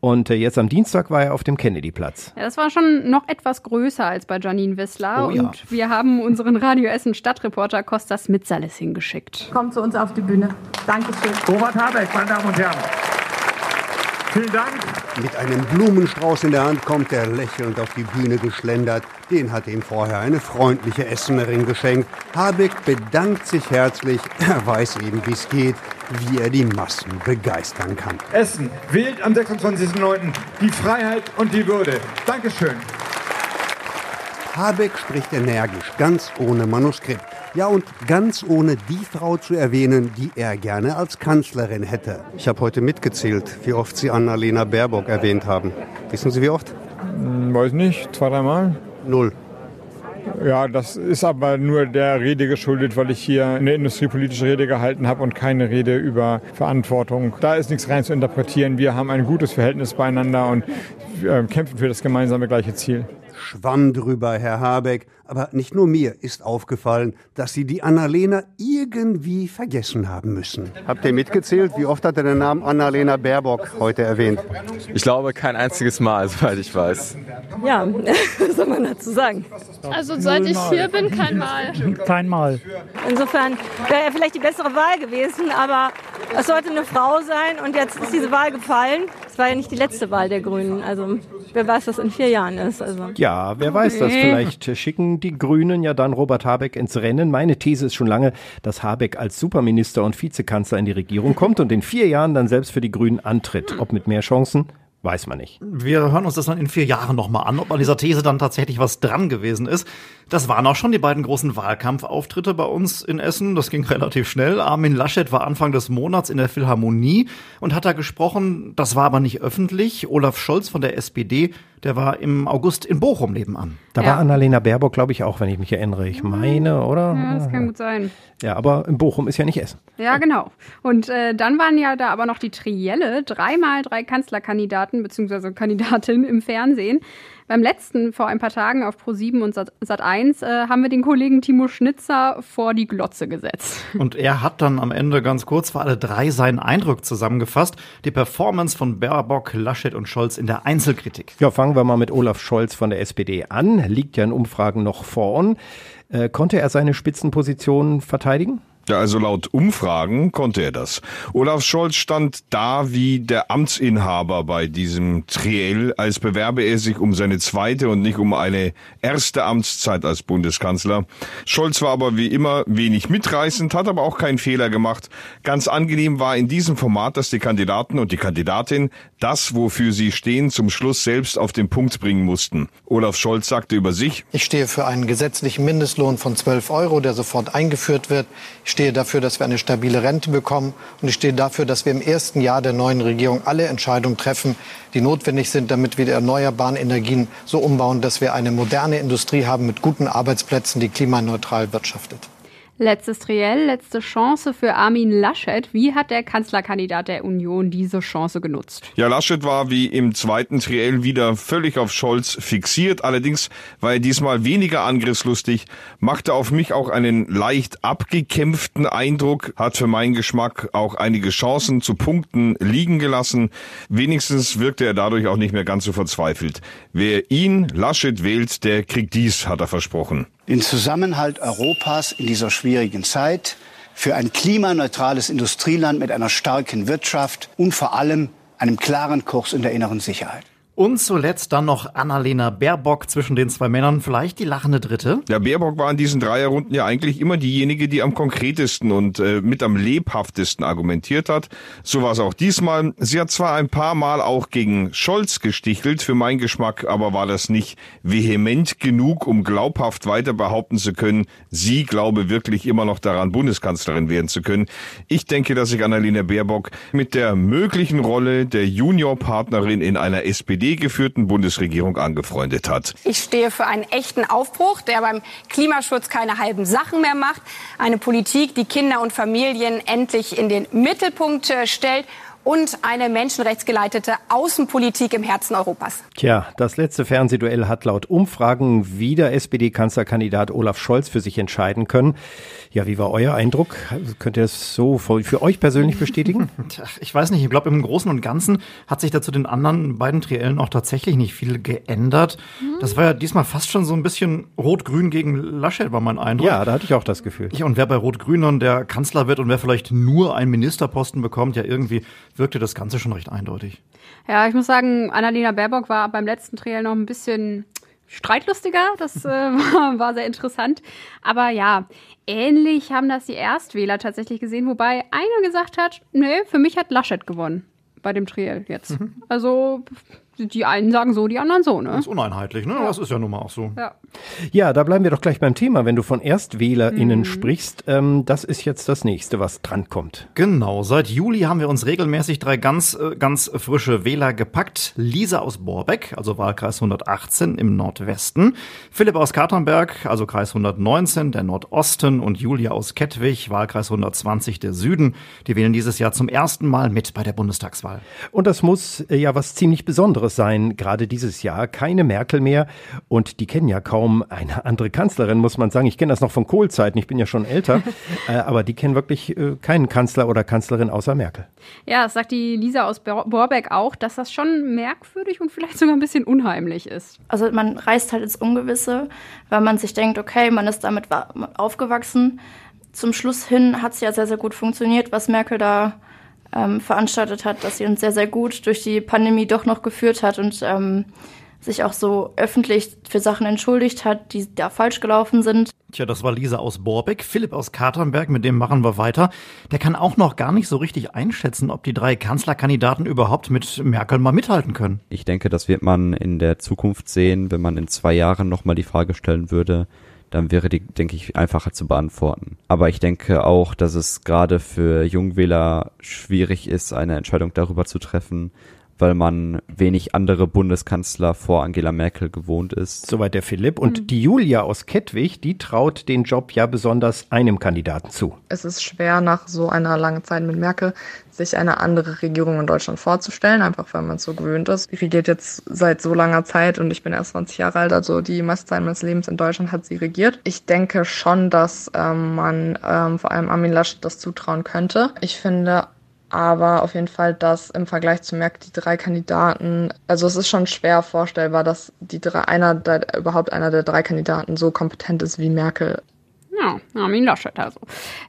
Und äh, jetzt am Dienstag war er auf dem Kennedy-Platz. Ja, das war schon noch etwas größer als bei Janine Wissler. Oh, ja. Und wir haben unseren Radio Essen Stadtreporter Kostas Mitsalis hingeschickt. Kommt zu uns auf die Bühne. Dankeschön. Robert Habeck, meine Damen und Herren. Vielen Dank. Mit einem Blumenstrauß in der Hand kommt er lächelnd auf die Bühne geschlendert. Den hat ihm vorher eine freundliche Essenerin geschenkt. Habeck bedankt sich herzlich. Er weiß eben, wie es geht, wie er die Massen begeistern kann. Essen wählt am 26.09. die Freiheit und die Würde. Dankeschön. Habeck spricht energisch, ganz ohne Manuskript. Ja, und ganz ohne die Frau zu erwähnen, die er gerne als Kanzlerin hätte. Ich habe heute mitgezählt, wie oft Sie Annalena Baerbock erwähnt haben. Wissen Sie wie oft? Hm, weiß nicht, zwei, dreimal? Null. Ja, das ist aber nur der Rede geschuldet, weil ich hier eine industriepolitische Rede gehalten habe und keine Rede über Verantwortung. Da ist nichts rein zu interpretieren. Wir haben ein gutes Verhältnis beieinander und kämpfen für das gemeinsame gleiche Ziel. Schwamm drüber, Herr Habeck. Aber nicht nur mir ist aufgefallen, dass Sie die Annalena irgendwie vergessen haben müssen. Habt ihr mitgezählt? Wie oft hat er den Namen Annalena Baerbock heute erwähnt? Ich glaube, kein einziges Mal, soweit ich weiß. Ja, was soll man dazu sagen? Also seit ich hier bin, kein Mal. Kein Mal. Insofern wäre er vielleicht die bessere Wahl gewesen, aber es sollte eine Frau sein und jetzt ist diese Wahl gefallen. Es war ja nicht die letzte Wahl der Grünen. Also wer weiß, was in vier Jahren ist. Also. Ja, wer weiß das. Vielleicht schicken die Grünen ja dann Robert Habeck ins Rennen. Meine These ist schon lange, dass Habeck als Superminister und Vizekanzler in die Regierung kommt und in vier Jahren dann selbst für die Grünen antritt. Ob mit mehr Chancen, Weiß man nicht. Wir hören uns das dann in vier Jahren nochmal an, ob an dieser These dann tatsächlich was dran gewesen ist. Das waren auch schon die beiden großen Wahlkampfauftritte bei uns in Essen. Das ging relativ schnell. Armin Laschet war Anfang des Monats in der Philharmonie und hat da gesprochen. Das war aber nicht öffentlich. Olaf Scholz von der SPD, der war im August in Bochum nebenan. Da ja. war Annalena Baerbock, glaube ich, auch, wenn ich mich erinnere. Ich meine, oder? Ja, das kann gut sein. Ja, aber in Bochum ist ja nicht Essen. Ja, genau. Und äh, dann waren ja da aber noch die Trielle, dreimal drei Kanzlerkandidaten bzw. Kandidatinnen im Fernsehen. Beim letzten, vor ein paar Tagen auf Pro7 und Sat1, äh, haben wir den Kollegen Timo Schnitzer vor die Glotze gesetzt. Und er hat dann am Ende ganz kurz für alle drei seinen Eindruck zusammengefasst. Die Performance von Baerbock, Laschet und Scholz in der Einzelkritik. Ja, fangen wir mal mit Olaf Scholz von der SPD an. Liegt ja in Umfragen noch vorn. Äh, konnte er seine Spitzenposition verteidigen? Ja, also laut Umfragen konnte er das. Olaf Scholz stand da wie der Amtsinhaber bei diesem Triell, als bewerbe er sich um seine zweite und nicht um eine erste Amtszeit als Bundeskanzler. Scholz war aber wie immer wenig mitreißend, hat aber auch keinen Fehler gemacht. Ganz angenehm war in diesem Format, dass die Kandidaten und die Kandidatin das, wofür sie stehen, zum Schluss selbst auf den Punkt bringen mussten. Olaf Scholz sagte über sich, Ich stehe für einen gesetzlichen Mindestlohn von 12 Euro, der sofort eingeführt wird. Ich stehe dafür, dass wir eine stabile Rente bekommen. Und ich stehe dafür, dass wir im ersten Jahr der neuen Regierung alle Entscheidungen treffen, die notwendig sind, damit wir die erneuerbaren Energien so umbauen, dass wir eine moderne Industrie haben mit guten Arbeitsplätzen, die klimaneutral wirtschaftet. Letztes Triell, letzte Chance für Armin Laschet. Wie hat der Kanzlerkandidat der Union diese Chance genutzt? Ja, Laschet war wie im zweiten Triell wieder völlig auf Scholz fixiert. Allerdings war er diesmal weniger angriffslustig, machte auf mich auch einen leicht abgekämpften Eindruck, hat für meinen Geschmack auch einige Chancen zu Punkten liegen gelassen. Wenigstens wirkte er dadurch auch nicht mehr ganz so verzweifelt. Wer ihn, Laschet, wählt, der kriegt dies, hat er versprochen den Zusammenhalt Europas in dieser schwierigen Zeit, für ein klimaneutrales Industrieland mit einer starken Wirtschaft und vor allem einem klaren Kurs in der inneren Sicherheit. Und zuletzt dann noch Annalena Baerbock zwischen den zwei Männern, vielleicht die lachende Dritte. Ja, Baerbock war in diesen Dreierrunden ja eigentlich immer diejenige, die am konkretesten und äh, mit am lebhaftesten argumentiert hat. So war es auch diesmal. Sie hat zwar ein paar Mal auch gegen Scholz gestichelt, für meinen Geschmack aber war das nicht vehement genug, um glaubhaft weiter behaupten zu können, sie glaube wirklich immer noch daran, Bundeskanzlerin werden zu können. Ich denke, dass sich Annalena Baerbock mit der möglichen Rolle der Juniorpartnerin in einer SPD SPD-geführten Bundesregierung angefreundet hat. Ich stehe für einen echten Aufbruch, der beim Klimaschutz keine halben Sachen mehr macht. Eine Politik, die Kinder und Familien endlich in den Mittelpunkt äh, stellt und eine menschenrechtsgeleitete Außenpolitik im Herzen Europas. Tja, das letzte Fernsehduell hat laut Umfragen wieder SPD-Kanzlerkandidat Olaf Scholz für sich entscheiden können. Ja, wie war euer Eindruck? Könnt ihr das so für euch persönlich bestätigen? Ich weiß nicht. Ich glaube, im Großen und Ganzen hat sich da zu den anderen beiden Triellen auch tatsächlich nicht viel geändert. Das war ja diesmal fast schon so ein bisschen Rot-Grün gegen Laschet, war mein Eindruck. Ja, da hatte ich auch das Gefühl. Ja, und wer bei Rot-Grün dann der Kanzler wird und wer vielleicht nur einen Ministerposten bekommt, ja, irgendwie wirkte das Ganze schon recht eindeutig. Ja, ich muss sagen, Annalena Baerbock war beim letzten Triell noch ein bisschen streitlustiger. Das äh, war, war sehr interessant. Aber ja, ähnlich haben das die Erstwähler tatsächlich gesehen, wobei einer gesagt hat, nee, für mich hat Laschet gewonnen bei dem Triell jetzt. Mhm. Also die einen sagen so, die anderen so, ne? Das ist uneinheitlich, ne? Das ist ja nun mal auch so. Ja. Ja, da bleiben wir doch gleich beim Thema. Wenn du von ErstwählerInnen Mhm. sprichst, ähm, das ist jetzt das nächste, was drankommt. Genau, seit Juli haben wir uns regelmäßig drei ganz, äh, ganz frische Wähler gepackt. Lisa aus Borbeck, also Wahlkreis 118 im Nordwesten. Philipp aus Katernberg, also Kreis 119, der Nordosten. Und Julia aus Kettwig, Wahlkreis 120, der Süden. Die wählen dieses Jahr zum ersten Mal mit bei der Bundestagswahl. Und das muss äh, ja was ziemlich Besonderes sein, gerade dieses Jahr. Keine Merkel mehr und die kennen ja kaum eine andere Kanzlerin, muss man sagen. Ich kenne das noch von Kohl-Zeiten, ich bin ja schon älter, äh, aber die kennen wirklich äh, keinen Kanzler oder Kanzlerin außer Merkel. Ja, das sagt die Lisa aus Bor- Borbeck auch, dass das schon merkwürdig und vielleicht sogar ein bisschen unheimlich ist. Also man reist halt ins Ungewisse, weil man sich denkt, okay, man ist damit wa- aufgewachsen. Zum Schluss hin hat es ja sehr, sehr gut funktioniert, was Merkel da ähm, veranstaltet hat, dass sie uns sehr, sehr gut durch die Pandemie doch noch geführt hat und ähm, sich auch so öffentlich für Sachen entschuldigt hat, die da falsch gelaufen sind. Tja, das war Lisa aus Borbeck. Philipp aus Katernberg, mit dem machen wir weiter. Der kann auch noch gar nicht so richtig einschätzen, ob die drei Kanzlerkandidaten überhaupt mit Merkel mal mithalten können. Ich denke, das wird man in der Zukunft sehen, wenn man in zwei Jahren nochmal die Frage stellen würde. Dann wäre die, denke ich, einfacher zu beantworten. Aber ich denke auch, dass es gerade für Jungwähler schwierig ist, eine Entscheidung darüber zu treffen, weil man wenig andere Bundeskanzler vor Angela Merkel gewohnt ist. Soweit der Philipp. Und die Julia aus Kettwig, die traut den Job ja besonders einem Kandidaten zu. Es ist schwer, nach so einer langen Zeit mit Merkel sich eine andere Regierung in Deutschland vorzustellen, einfach weil man es so gewöhnt ist. Die regiert jetzt seit so langer Zeit und ich bin erst 20 Jahre alt, also die meiste Zeit meines Lebens in Deutschland hat sie regiert. Ich denke schon, dass ähm, man ähm, vor allem Armin Laschet das zutrauen könnte. Ich finde aber auf jeden Fall, dass im Vergleich zu Merkel die drei Kandidaten, also es ist schon schwer vorstellbar, dass die drei, einer der, überhaupt einer der drei Kandidaten so kompetent ist wie Merkel. Ja, Armin Laschet also.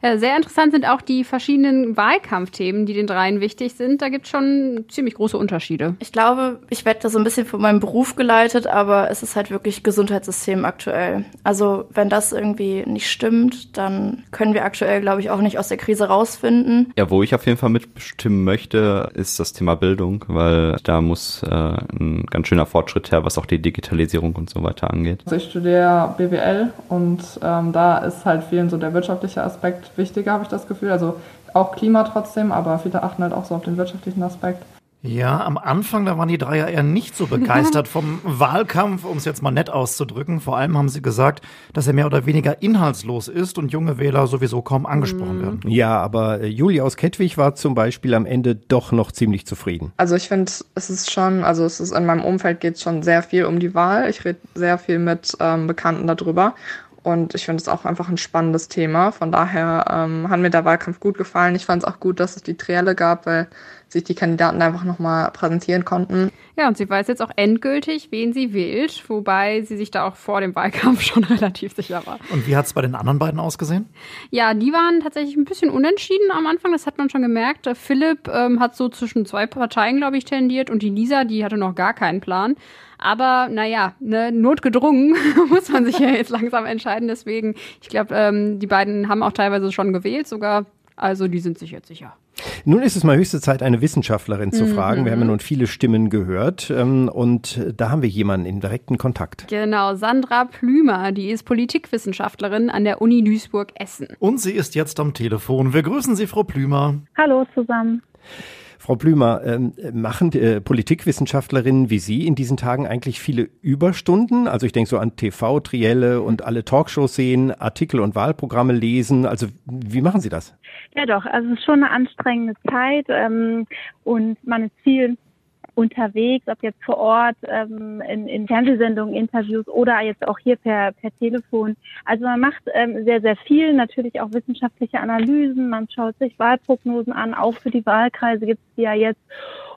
Äh, Sehr interessant sind auch die verschiedenen Wahlkampfthemen, die den dreien wichtig sind. Da gibt es schon ziemlich große Unterschiede. Ich glaube, ich werde da so ein bisschen von meinem Beruf geleitet, aber es ist halt wirklich Gesundheitssystem aktuell. Also wenn das irgendwie nicht stimmt, dann können wir aktuell, glaube ich, auch nicht aus der Krise rausfinden. Ja, wo ich auf jeden Fall mitbestimmen möchte, ist das Thema Bildung, weil da muss äh, ein ganz schöner Fortschritt her, was auch die Digitalisierung und so weiter angeht. Also ich studiere BWL und ähm, da ist halt vielen so der wirtschaftliche Aspekt wichtiger, habe ich das Gefühl. Also auch Klima trotzdem, aber viele achten halt auch so auf den wirtschaftlichen Aspekt. Ja, am Anfang, da waren die drei ja eher nicht so begeistert vom Wahlkampf, um es jetzt mal nett auszudrücken. Vor allem haben sie gesagt, dass er mehr oder weniger inhaltslos ist und junge Wähler sowieso kaum angesprochen werden. Ja, aber äh, Julia aus Kettwig war zum Beispiel am Ende doch noch ziemlich zufrieden. Also ich finde, es ist schon, also es ist in meinem Umfeld geht es schon sehr viel um die Wahl. Ich rede sehr viel mit ähm, Bekannten darüber. Und ich finde es auch einfach ein spannendes Thema. Von daher ähm, hat mir der Wahlkampf gut gefallen. Ich fand es auch gut, dass es die Trielle gab, weil sich die Kandidaten einfach nochmal präsentieren konnten. Ja, und sie weiß jetzt auch endgültig, wen sie wählt, wobei sie sich da auch vor dem Wahlkampf schon relativ sicher war. Und wie hat es bei den anderen beiden ausgesehen? Ja, die waren tatsächlich ein bisschen unentschieden am Anfang, das hat man schon gemerkt. Philipp ähm, hat so zwischen zwei Parteien, glaube ich, tendiert und die Lisa, die hatte noch gar keinen Plan. Aber naja, ne, notgedrungen muss man sich ja jetzt langsam entscheiden. Deswegen, ich glaube, ähm, die beiden haben auch teilweise schon gewählt sogar. Also die sind sich jetzt sicher. Nun ist es mal höchste Zeit, eine Wissenschaftlerin zu Mhm. fragen. Wir haben ja nun viele Stimmen gehört ähm, und da haben wir jemanden in direkten Kontakt. Genau, Sandra Plümer, die ist Politikwissenschaftlerin an der Uni Duisburg-Essen. Und sie ist jetzt am Telefon. Wir grüßen Sie, Frau Plümer. Hallo zusammen. Frau Blümer, ähm, machen äh, Politikwissenschaftlerinnen wie Sie in diesen Tagen eigentlich viele Überstunden? Also ich denke so an TV-Trielle und alle Talkshows sehen, Artikel und Wahlprogramme lesen. Also wie machen Sie das? Ja doch, also es ist schon eine anstrengende Zeit ähm, und man ist viel unterwegs, ob jetzt vor Ort ähm, in, in Fernsehsendungen, Interviews oder jetzt auch hier per, per Telefon. Also man macht ähm, sehr, sehr viel, natürlich auch wissenschaftliche Analysen, man schaut sich Wahlprognosen an, auch für die Wahlkreise gibt es die ja jetzt.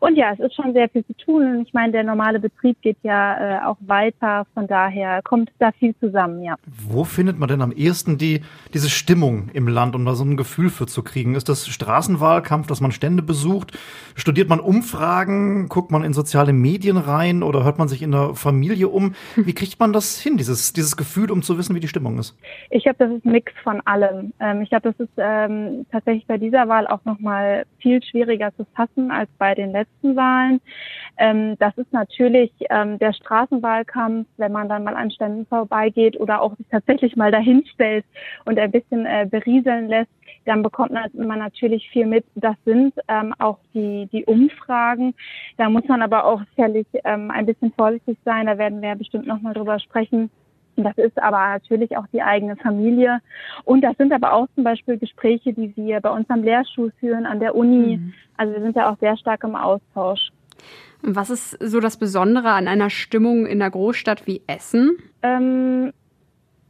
Und ja, es ist schon sehr viel zu tun. Und ich meine, der normale Betrieb geht ja äh, auch weiter. Von daher kommt da viel zusammen, ja. Wo findet man denn am ehesten die, diese Stimmung im Land, um da so ein Gefühl für zu kriegen? Ist das Straßenwahlkampf, dass man Stände besucht? Studiert man Umfragen? Guckt man in soziale Medien rein? Oder hört man sich in der Familie um? Wie kriegt man das hin, dieses, dieses Gefühl, um zu wissen, wie die Stimmung ist? Ich glaube, das ist ein Mix von allem. Ähm, ich glaube, das ist ähm, tatsächlich bei dieser Wahl auch nochmal viel schwieriger zu fassen als bei den letzten letzten. Ähm, das ist natürlich ähm, der Straßenwahlkampf, wenn man dann mal an Ständen vorbeigeht oder auch sich tatsächlich mal dahin stellt und ein bisschen äh, berieseln lässt, dann bekommt man natürlich viel mit. Das sind ähm, auch die, die Umfragen. Da muss man aber auch sicherlich ähm, ein bisschen vorsichtig sein. Da werden wir bestimmt nochmal drüber sprechen das ist aber natürlich auch die eigene Familie. Und das sind aber auch zum Beispiel Gespräche, die wir bei uns am Lehrstuhl führen, an der Uni. Mhm. Also wir sind ja auch sehr stark im Austausch. Was ist so das Besondere an einer Stimmung in einer Großstadt wie Essen? Ähm,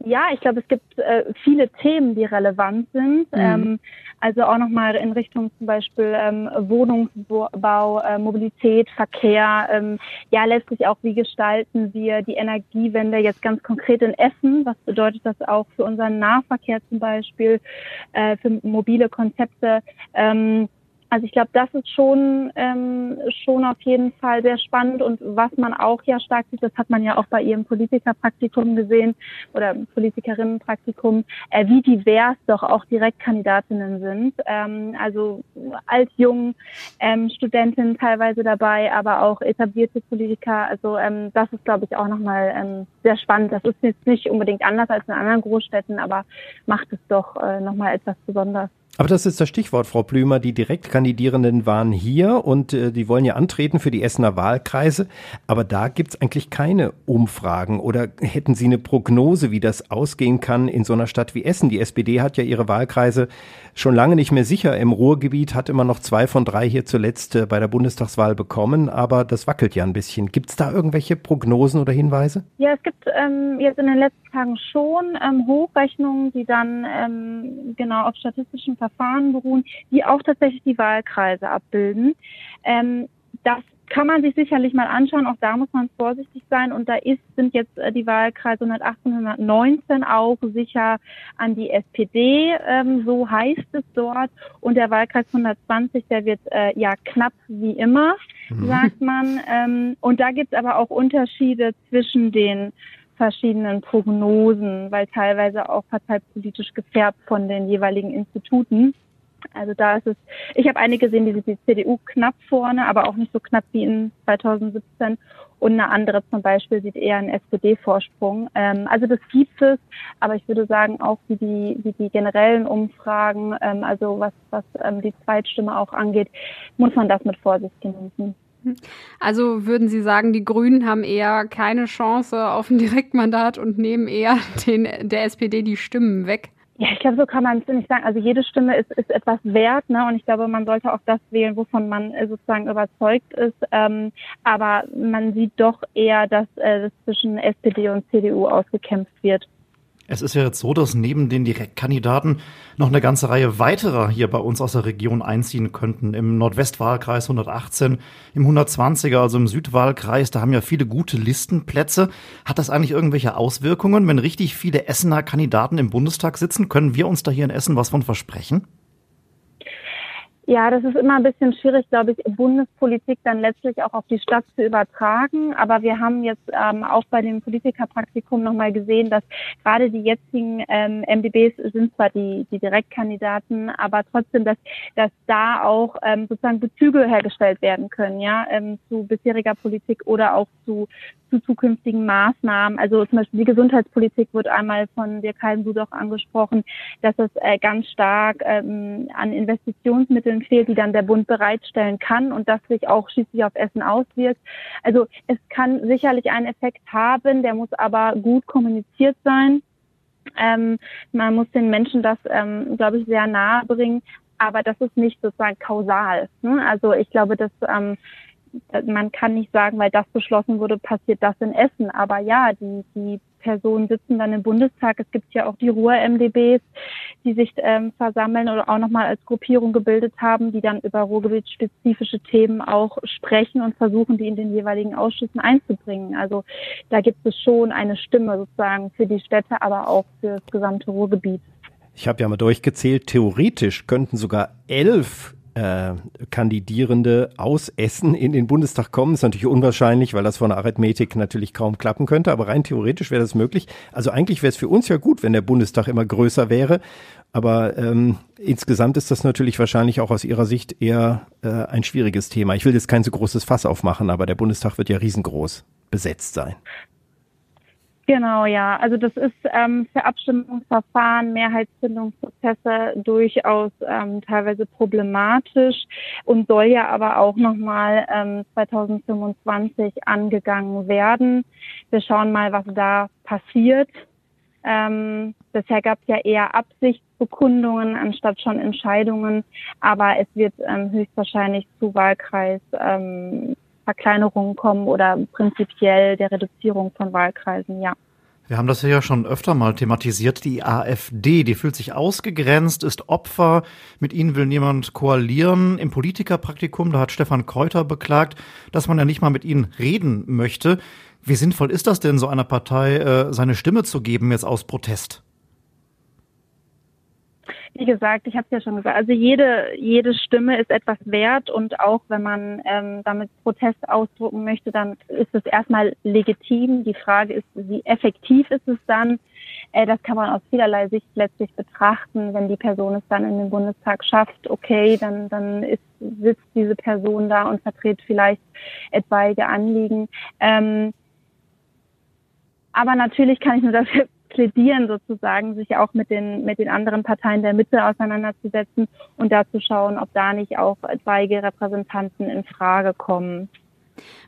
ja, ich glaube, es gibt äh, viele Themen, die relevant sind. Mhm. Ähm, also auch nochmal in Richtung zum Beispiel ähm, Wohnungsbau, äh, Mobilität, Verkehr. Ähm, ja, letztlich auch, wie gestalten wir die Energiewende jetzt ganz konkret in Essen? Was bedeutet das auch für unseren Nahverkehr zum Beispiel, äh, für mobile Konzepte? Ähm, also ich glaube, das ist schon, ähm, schon auf jeden Fall sehr spannend und was man auch ja stark sieht, das hat man ja auch bei ihrem Politikerpraktikum gesehen oder Politikerinnenpraktikum, äh, wie divers doch auch Direktkandidatinnen sind. Ähm, also alt, jung, ähm, Studentinnen teilweise dabei, aber auch etablierte Politiker. Also ähm, das ist, glaube ich, auch nochmal ähm, sehr spannend. Das ist jetzt nicht unbedingt anders als in anderen Großstädten, aber macht es doch äh, nochmal etwas besonders. Aber das ist das Stichwort, Frau Blümer. Die Direktkandidierenden waren hier und äh, die wollen ja antreten für die Essener Wahlkreise. Aber da gibt's eigentlich keine Umfragen. Oder hätten Sie eine Prognose, wie das ausgehen kann in so einer Stadt wie Essen? Die SPD hat ja ihre Wahlkreise schon lange nicht mehr sicher. Im Ruhrgebiet hat immer noch zwei von drei hier zuletzt äh, bei der Bundestagswahl bekommen. Aber das wackelt ja ein bisschen. Gibt's da irgendwelche Prognosen oder Hinweise? Ja, es gibt ähm, jetzt in den letzten Tagen schon ähm, Hochrechnungen, die dann ähm, genau auf statistischen Verfahren beruhen, die auch tatsächlich die Wahlkreise abbilden. Ähm, das kann man sich sicherlich mal anschauen. Auch da muss man vorsichtig sein. Und da ist, sind jetzt äh, die Wahlkreise 118, 119 auch sicher an die SPD. Ähm, so heißt es dort. Und der Wahlkreis 120, der wird äh, ja knapp wie immer, mhm. sagt man. Ähm, und da gibt es aber auch Unterschiede zwischen den verschiedenen Prognosen, weil teilweise auch parteipolitisch gefärbt von den jeweiligen Instituten. Also da ist es, ich habe einige gesehen, die sieht die CDU knapp vorne, aber auch nicht so knapp wie in 2017. Und eine andere zum Beispiel sieht eher einen SPD-Vorsprung. Ähm, also das gibt es, aber ich würde sagen, auch wie die, wie die generellen Umfragen, ähm, also was, was ähm, die Zweitstimme auch angeht, muss man das mit Vorsicht genießen. Also würden Sie sagen, die Grünen haben eher keine Chance auf ein Direktmandat und nehmen eher den, der SPD die Stimmen weg? Ja, ich glaube, so kann man es nicht sagen. Also jede Stimme ist, ist etwas wert, ne? Und ich glaube, man sollte auch das wählen, wovon man äh, sozusagen überzeugt ist. Ähm, aber man sieht doch eher, dass äh, zwischen SPD und CDU ausgekämpft wird. Es ist ja jetzt so, dass neben den Direktkandidaten noch eine ganze Reihe weiterer hier bei uns aus der Region einziehen könnten. Im Nordwestwahlkreis 118, im 120er, also im Südwahlkreis, da haben ja viele gute Listenplätze. Hat das eigentlich irgendwelche Auswirkungen, wenn richtig viele Essener Kandidaten im Bundestag sitzen? Können wir uns da hier in Essen was von versprechen? Ja, das ist immer ein bisschen schwierig, glaube ich, Bundespolitik dann letztlich auch auf die Stadt zu übertragen. Aber wir haben jetzt ähm, auch bei dem Politikerpraktikum nochmal gesehen, dass gerade die jetzigen ähm, MDBs sind zwar die, die Direktkandidaten, aber trotzdem, dass, dass da auch ähm, sozusagen Bezüge hergestellt werden können, ja, ähm, zu bisheriger Politik oder auch zu, zu zukünftigen Maßnahmen. Also zum Beispiel die Gesundheitspolitik wird einmal von Dirk Heidenblut auch angesprochen, dass es äh, ganz stark ähm, an Investitionsmitteln fehlt, die dann der Bund bereitstellen kann und das sich auch schließlich auf Essen auswirkt. Also es kann sicherlich einen Effekt haben, der muss aber gut kommuniziert sein. Ähm, man muss den Menschen das, ähm, glaube ich, sehr nahe bringen, aber das ist nicht sozusagen kausal. Ne? Also ich glaube, dass ähm, man kann nicht sagen, weil das beschlossen wurde, passiert das in Essen. Aber ja, die, die Personen sitzen dann im Bundestag. Es gibt ja auch die Ruhr-MDBs, die sich ähm, versammeln oder auch nochmal als Gruppierung gebildet haben, die dann über Ruhrgebietsspezifische Themen auch sprechen und versuchen, die in den jeweiligen Ausschüssen einzubringen. Also da gibt es schon eine Stimme sozusagen für die Städte, aber auch für das gesamte Ruhrgebiet. Ich habe ja mal durchgezählt, theoretisch könnten sogar elf äh, Kandidierende aus Essen in den Bundestag kommen. Ist natürlich unwahrscheinlich, weil das von der Arithmetik natürlich kaum klappen könnte, aber rein theoretisch wäre das möglich. Also eigentlich wäre es für uns ja gut, wenn der Bundestag immer größer wäre. Aber ähm, insgesamt ist das natürlich wahrscheinlich auch aus Ihrer Sicht eher äh, ein schwieriges Thema. Ich will jetzt kein so großes Fass aufmachen, aber der Bundestag wird ja riesengroß besetzt sein. Genau, ja. Also das ist ähm, für Abstimmungsverfahren, Mehrheitsfindungsprozesse durchaus ähm, teilweise problematisch und soll ja aber auch nochmal ähm, 2025 angegangen werden. Wir schauen mal, was da passiert. Ähm, bisher gab es ja eher Absichtsbekundungen anstatt schon Entscheidungen, aber es wird ähm, höchstwahrscheinlich zu Wahlkreis ähm, Verkleinerungen kommen oder prinzipiell der Reduzierung von Wahlkreisen, ja. Wir haben das ja schon öfter mal thematisiert. Die AfD, die fühlt sich ausgegrenzt, ist Opfer. Mit ihnen will niemand koalieren. Im Politikerpraktikum, da hat Stefan Kräuter beklagt, dass man ja nicht mal mit ihnen reden möchte. Wie sinnvoll ist das denn, so einer Partei äh, seine Stimme zu geben, jetzt aus Protest? Wie gesagt, ich habe es ja schon gesagt, also jede, jede Stimme ist etwas wert und auch wenn man ähm, damit Protest ausdrucken möchte, dann ist es erstmal legitim. Die Frage ist, wie effektiv ist es dann? Äh, das kann man aus vielerlei Sicht letztlich betrachten. Wenn die Person es dann in den Bundestag schafft, okay, dann, dann ist, sitzt diese Person da und vertritt vielleicht etwaige Anliegen. Ähm, aber natürlich kann ich nur dafür plädieren sozusagen, sich auch mit den, mit den anderen Parteien der Mitte auseinanderzusetzen und da zu schauen, ob da nicht auch etwaige Repräsentanten in Frage kommen.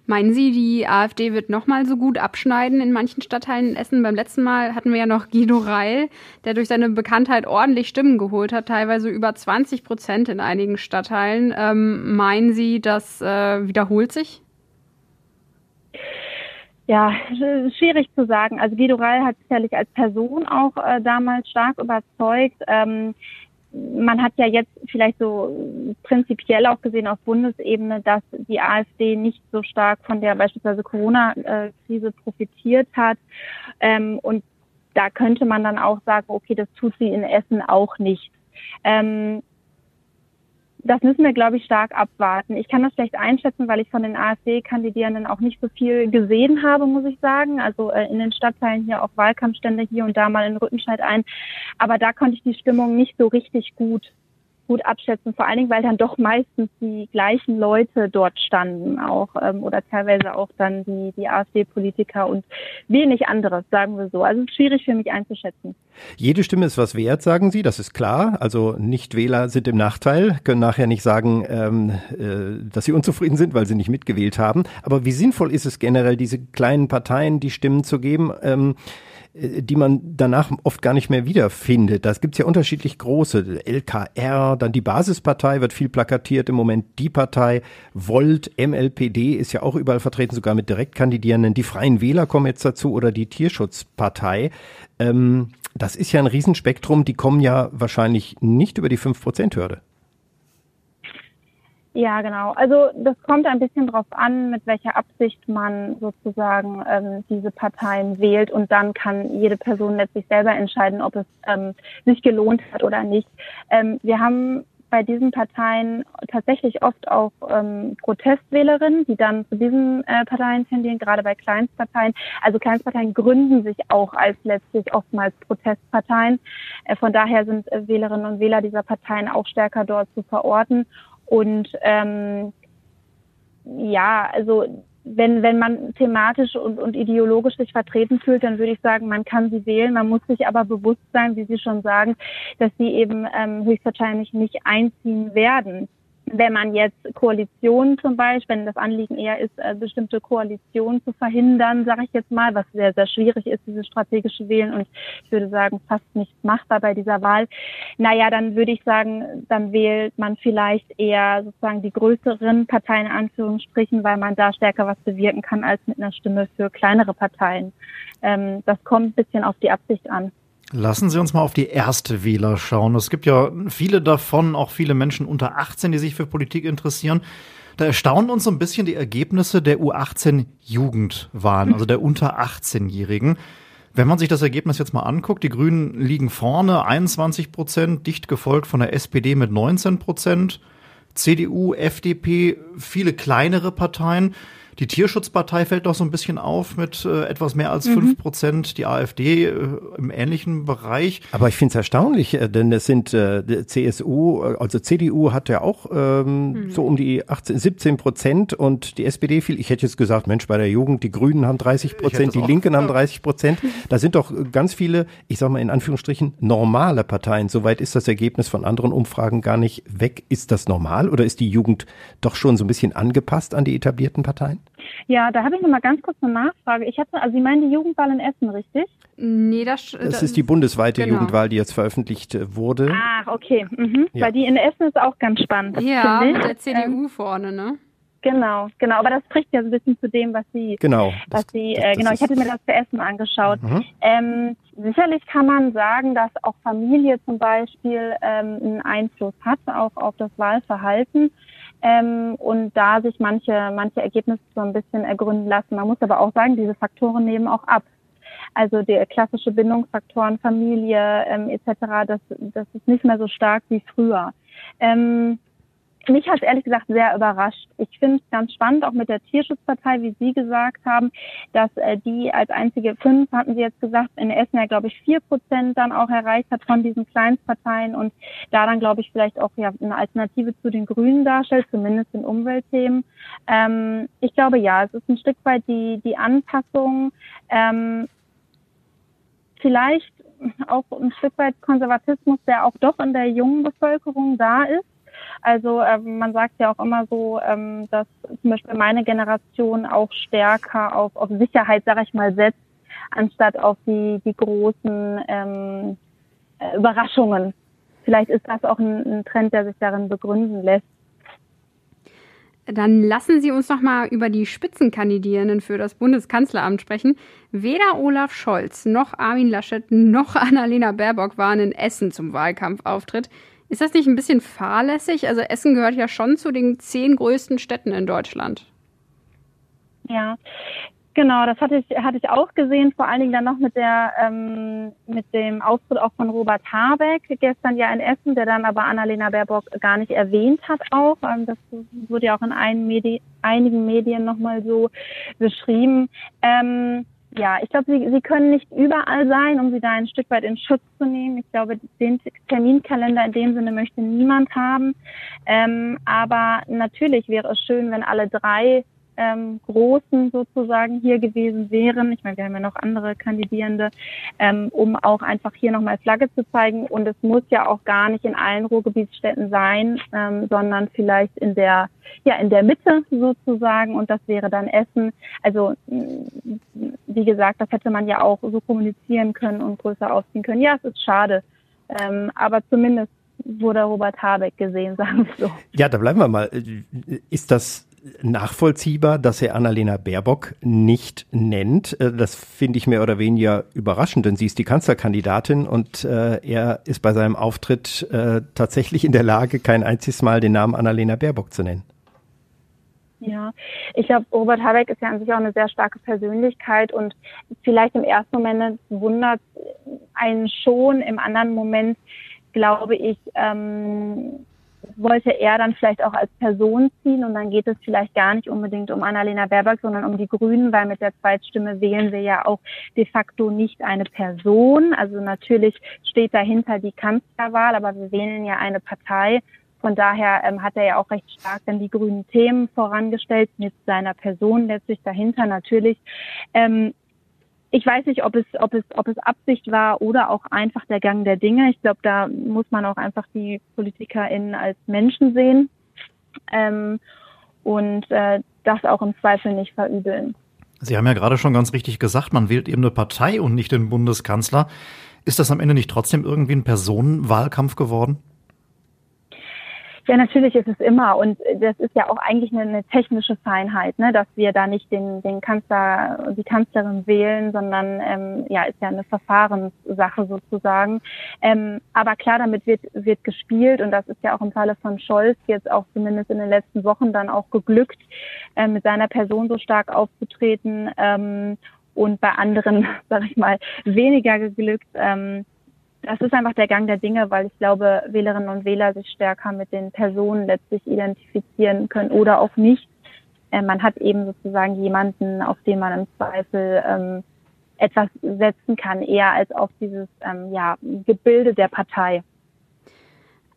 Meinen Sie, die AfD wird nochmal so gut abschneiden in manchen Stadtteilen in Essen? Beim letzten Mal hatten wir ja noch Guido Reil, der durch seine Bekanntheit ordentlich Stimmen geholt hat, teilweise über 20 Prozent in einigen Stadtteilen. Ähm, meinen Sie, das äh, wiederholt sich? Ja, schwierig zu sagen. Also Guido Reil hat sicherlich als Person auch äh, damals stark überzeugt. Ähm, man hat ja jetzt vielleicht so prinzipiell auch gesehen auf Bundesebene, dass die AfD nicht so stark von der beispielsweise Corona-Krise profitiert hat. Ähm, und da könnte man dann auch sagen, okay, das tut sie in Essen auch nicht. Ähm, das müssen wir, glaube ich, stark abwarten. Ich kann das schlecht einschätzen, weil ich von den AfD-Kandidierenden auch nicht so viel gesehen habe, muss ich sagen. Also äh, in den Stadtteilen hier auch Wahlkampfstände hier und da mal in Rüttenscheid ein. Aber da konnte ich die Stimmung nicht so richtig gut gut abschätzen, vor allen Dingen, weil dann doch meistens die gleichen Leute dort standen auch ähm, oder teilweise auch dann die, die AfD-Politiker und wenig anderes, sagen wir so. Also es ist schwierig für mich einzuschätzen. Jede Stimme ist was wert, sagen Sie, das ist klar. Also Nichtwähler sind im Nachteil, können nachher nicht sagen, ähm, äh, dass sie unzufrieden sind, weil sie nicht mitgewählt haben. Aber wie sinnvoll ist es generell, diese kleinen Parteien die Stimmen zu geben? Ähm, äh, die man danach oft gar nicht mehr wiederfindet. Das gibt's ja unterschiedlich große. LKR, dann die Basispartei wird viel plakatiert im Moment. Die Partei, Volt, MLPD ist ja auch überall vertreten, sogar mit Direktkandidierenden. Die Freien Wähler kommen jetzt dazu oder die Tierschutzpartei. Ähm, das ist ja ein Riesenspektrum. Die kommen ja wahrscheinlich nicht über die 5%-Hürde. Ja, genau. Also das kommt ein bisschen drauf an, mit welcher Absicht man sozusagen ähm, diese Parteien wählt und dann kann jede Person letztlich selber entscheiden, ob es ähm, sich gelohnt hat oder nicht. Ähm, wir haben bei diesen Parteien tatsächlich oft auch ähm, Protestwählerinnen, die dann zu diesen äh, Parteien tendieren, gerade bei Kleinstparteien. Also Kleinstparteien gründen sich auch als letztlich oftmals Protestparteien. Äh, von daher sind äh, Wählerinnen und Wähler dieser Parteien auch stärker dort zu verorten. Und ähm, ja, also wenn, wenn man thematisch und, und ideologisch sich vertreten fühlt, dann würde ich sagen, man kann sie wählen. Man muss sich aber bewusst sein, wie Sie schon sagen, dass sie eben ähm, höchstwahrscheinlich nicht einziehen werden wenn man jetzt Koalitionen zum Beispiel, wenn das Anliegen eher ist, äh, bestimmte Koalitionen zu verhindern, sage ich jetzt mal, was sehr, sehr schwierig ist, diese strategische Wählen und ich würde sagen, fast nicht machbar bei dieser Wahl, naja, dann würde ich sagen, dann wählt man vielleicht eher sozusagen die größeren Parteien in Anführungsstrichen, weil man da stärker was bewirken kann als mit einer Stimme für kleinere Parteien. Ähm, das kommt ein bisschen auf die Absicht an. Lassen Sie uns mal auf die erste Wähler schauen. Es gibt ja viele davon, auch viele Menschen unter 18, die sich für Politik interessieren. Da erstaunen uns so ein bisschen die Ergebnisse der U18 Jugendwahlen, also der unter 18-Jährigen. Wenn man sich das Ergebnis jetzt mal anguckt, die Grünen liegen vorne, 21 Prozent, dicht gefolgt von der SPD mit 19 Prozent. CDU, FDP, viele kleinere Parteien. Die Tierschutzpartei fällt doch so ein bisschen auf mit äh, etwas mehr als fünf mhm. Prozent. Die AfD äh, im ähnlichen Bereich. Aber ich finde es erstaunlich, äh, denn es sind äh, CSU, äh, also CDU hat ja auch ähm, mhm. so um die 18, 17 Prozent und die SPD viel. Ich hätte jetzt gesagt, Mensch, bei der Jugend, die Grünen haben 30 Prozent, die Linken haben 30 Prozent. Da sind doch ganz viele, ich sag mal in Anführungsstrichen, normale Parteien. Soweit ist das Ergebnis von anderen Umfragen gar nicht weg. Ist das normal oder ist die Jugend doch schon so ein bisschen angepasst an die etablierten Parteien? Ja, da habe ich noch mal ganz kurz eine Nachfrage. Ich hatte, also Sie meinen die Jugendwahl in Essen, richtig? Nee, das, das, das ist die bundesweite genau. Jugendwahl, die jetzt veröffentlicht äh, wurde. Ach, okay. Mhm. Ja. Weil die in Essen ist auch ganz spannend. Ja, mit der CDU ähm, vorne, ne? Genau, genau. Aber das spricht ja so ein bisschen zu dem, was Sie, genau, was Sie, äh, genau. Ich hatte mir das für Essen angeschaut. Mhm. Ähm, sicherlich kann man sagen, dass auch Familie zum Beispiel ähm, einen Einfluss hat auch auf das Wahlverhalten ähm, und da sich manche, manche Ergebnisse so ein bisschen ergründen lassen. Man muss aber auch sagen, diese Faktoren nehmen auch ab. Also der klassische Bindungsfaktoren, Familie ähm, etc., das, das ist nicht mehr so stark wie früher. Ähm, mich hat ehrlich gesagt sehr überrascht. Ich finde es ganz spannend, auch mit der Tierschutzpartei, wie Sie gesagt haben, dass äh, die als einzige fünf, hatten Sie jetzt gesagt, in Essen ja, glaube ich, vier Prozent dann auch erreicht hat von diesen Kleinstparteien und da dann, glaube ich, vielleicht auch ja eine Alternative zu den Grünen darstellt, zumindest in Umweltthemen. Ähm, ich glaube, ja, es ist ein Stück weit die, die Anpassung. Ähm, vielleicht auch ein Stück weit Konservatismus, der auch doch in der jungen Bevölkerung da ist also ähm, man sagt ja auch immer so, ähm, dass zum Beispiel meine Generation auch stärker auf, auf Sicherheit, sage ich mal, setzt, anstatt auf die, die großen ähm, äh, Überraschungen. Vielleicht ist das auch ein, ein Trend, der sich darin begründen lässt. Dann lassen Sie uns noch mal über die Spitzenkandidierenden für das Bundeskanzleramt sprechen. Weder Olaf Scholz noch Armin Laschet noch Annalena Baerbock waren in Essen zum Wahlkampfauftritt. Ist das nicht ein bisschen fahrlässig? Also Essen gehört ja schon zu den zehn größten Städten in Deutschland. Ja, Genau, das hatte ich, hatte ich auch gesehen, vor allen Dingen dann noch mit der ähm, mit dem Auftritt auch von Robert Habeck gestern ja in Essen, der dann aber Annalena Baerbock gar nicht erwähnt hat auch. Ähm, das wurde ja auch in Medi einigen Medien nochmal so beschrieben. Ähm, ja, ich glaube, sie, sie können nicht überall sein, um sie da ein Stück weit in Schutz zu nehmen. Ich glaube, den Terminkalender in dem Sinne möchte niemand haben. Ähm, aber natürlich wäre es schön, wenn alle drei ähm, Großen sozusagen hier gewesen wären. Ich meine, wir haben ja noch andere Kandidierende, ähm, um auch einfach hier nochmal Flagge zu zeigen. Und es muss ja auch gar nicht in allen Ruhrgebietsstädten sein, ähm, sondern vielleicht in der, ja, in der Mitte sozusagen. Und das wäre dann Essen. Also, wie gesagt, das hätte man ja auch so kommunizieren können und größer ausziehen können. Ja, es ist schade. Ähm, aber zumindest wurde Robert Habeck gesehen, sagen wir so. Ja, da bleiben wir mal. Ist das nachvollziehbar, dass er Annalena Baerbock nicht nennt. Äh, das finde ich mehr oder weniger überraschend, denn sie ist die Kanzlerkandidatin und äh, er ist bei seinem Auftritt äh, tatsächlich in der Lage, kein einziges Mal den Namen Annalena Baerbock zu nennen. Ja, ich glaube, Robert Habeck ist ja an sich auch eine sehr starke Persönlichkeit und vielleicht im ersten Moment wundert einen schon, im anderen Moment glaube ich, ähm, wollte er dann vielleicht auch als Person ziehen und dann geht es vielleicht gar nicht unbedingt um Annalena Baerbock, sondern um die Grünen, weil mit der Zweitstimme wählen wir ja auch de facto nicht eine Person. Also natürlich steht dahinter die Kanzlerwahl, aber wir wählen ja eine Partei Von daher ähm, hat er ja auch recht stark dann die grünen Themen vorangestellt, mit seiner Person letztlich dahinter natürlich. Ähm, ich weiß nicht, ob es, ob es, ob es Absicht war oder auch einfach der Gang der Dinge. Ich glaube, da muss man auch einfach die PolitikerInnen als Menschen sehen ähm, und äh, das auch im Zweifel nicht verübeln. Sie haben ja gerade schon ganz richtig gesagt, man wählt eben eine Partei und nicht den Bundeskanzler. Ist das am Ende nicht trotzdem irgendwie ein Personenwahlkampf geworden? Ja, natürlich ist es immer und das ist ja auch eigentlich eine, eine technische Feinheit, ne, dass wir da nicht den, den Kanzler, die Kanzlerin wählen, sondern ähm, ja, ist ja eine Verfahrenssache sozusagen. Ähm, aber klar, damit wird wird gespielt und das ist ja auch im Falle von Scholz jetzt auch zumindest in den letzten Wochen dann auch geglückt, äh, mit seiner Person so stark aufzutreten ähm, und bei anderen, sage ich mal, weniger geglückt. Ähm, das ist einfach der Gang der Dinge, weil ich glaube, Wählerinnen und Wähler sich stärker mit den Personen letztlich identifizieren können oder auch nicht. Äh, man hat eben sozusagen jemanden, auf den man im Zweifel ähm, etwas setzen kann, eher als auf dieses ähm, ja, Gebilde der Partei.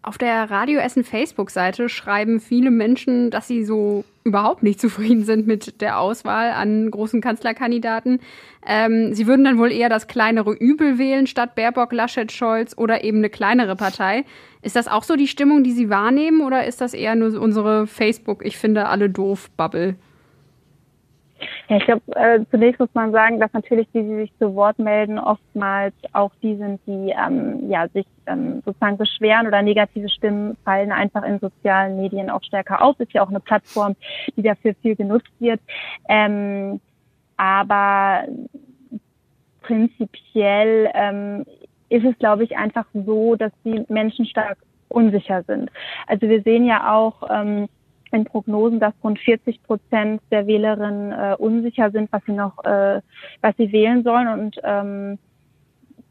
Auf der Radio Essen Facebook-Seite schreiben viele Menschen, dass sie so überhaupt nicht zufrieden sind mit der Auswahl an großen Kanzlerkandidaten. Ähm, sie würden dann wohl eher das kleinere Übel wählen statt Baerbock, Laschet, Scholz oder eben eine kleinere Partei. Ist das auch so die Stimmung, die Sie wahrnehmen oder ist das eher nur unsere Facebook, ich finde alle doof Bubble? Ja, ich glaube, äh, zunächst muss man sagen, dass natürlich die, die sich zu Wort melden, oftmals auch die sind, die ähm, ja, sich ähm, sozusagen beschweren oder negative Stimmen fallen einfach in sozialen Medien auch stärker auf. Ist ja auch eine Plattform, die dafür viel genutzt wird. Ähm, aber prinzipiell ähm, ist es, glaube ich, einfach so, dass die Menschen stark unsicher sind. Also wir sehen ja auch, ähm, in Prognosen, dass rund 40 Prozent der Wählerinnen äh, unsicher sind, was sie noch, äh, was sie wählen sollen. Und ähm,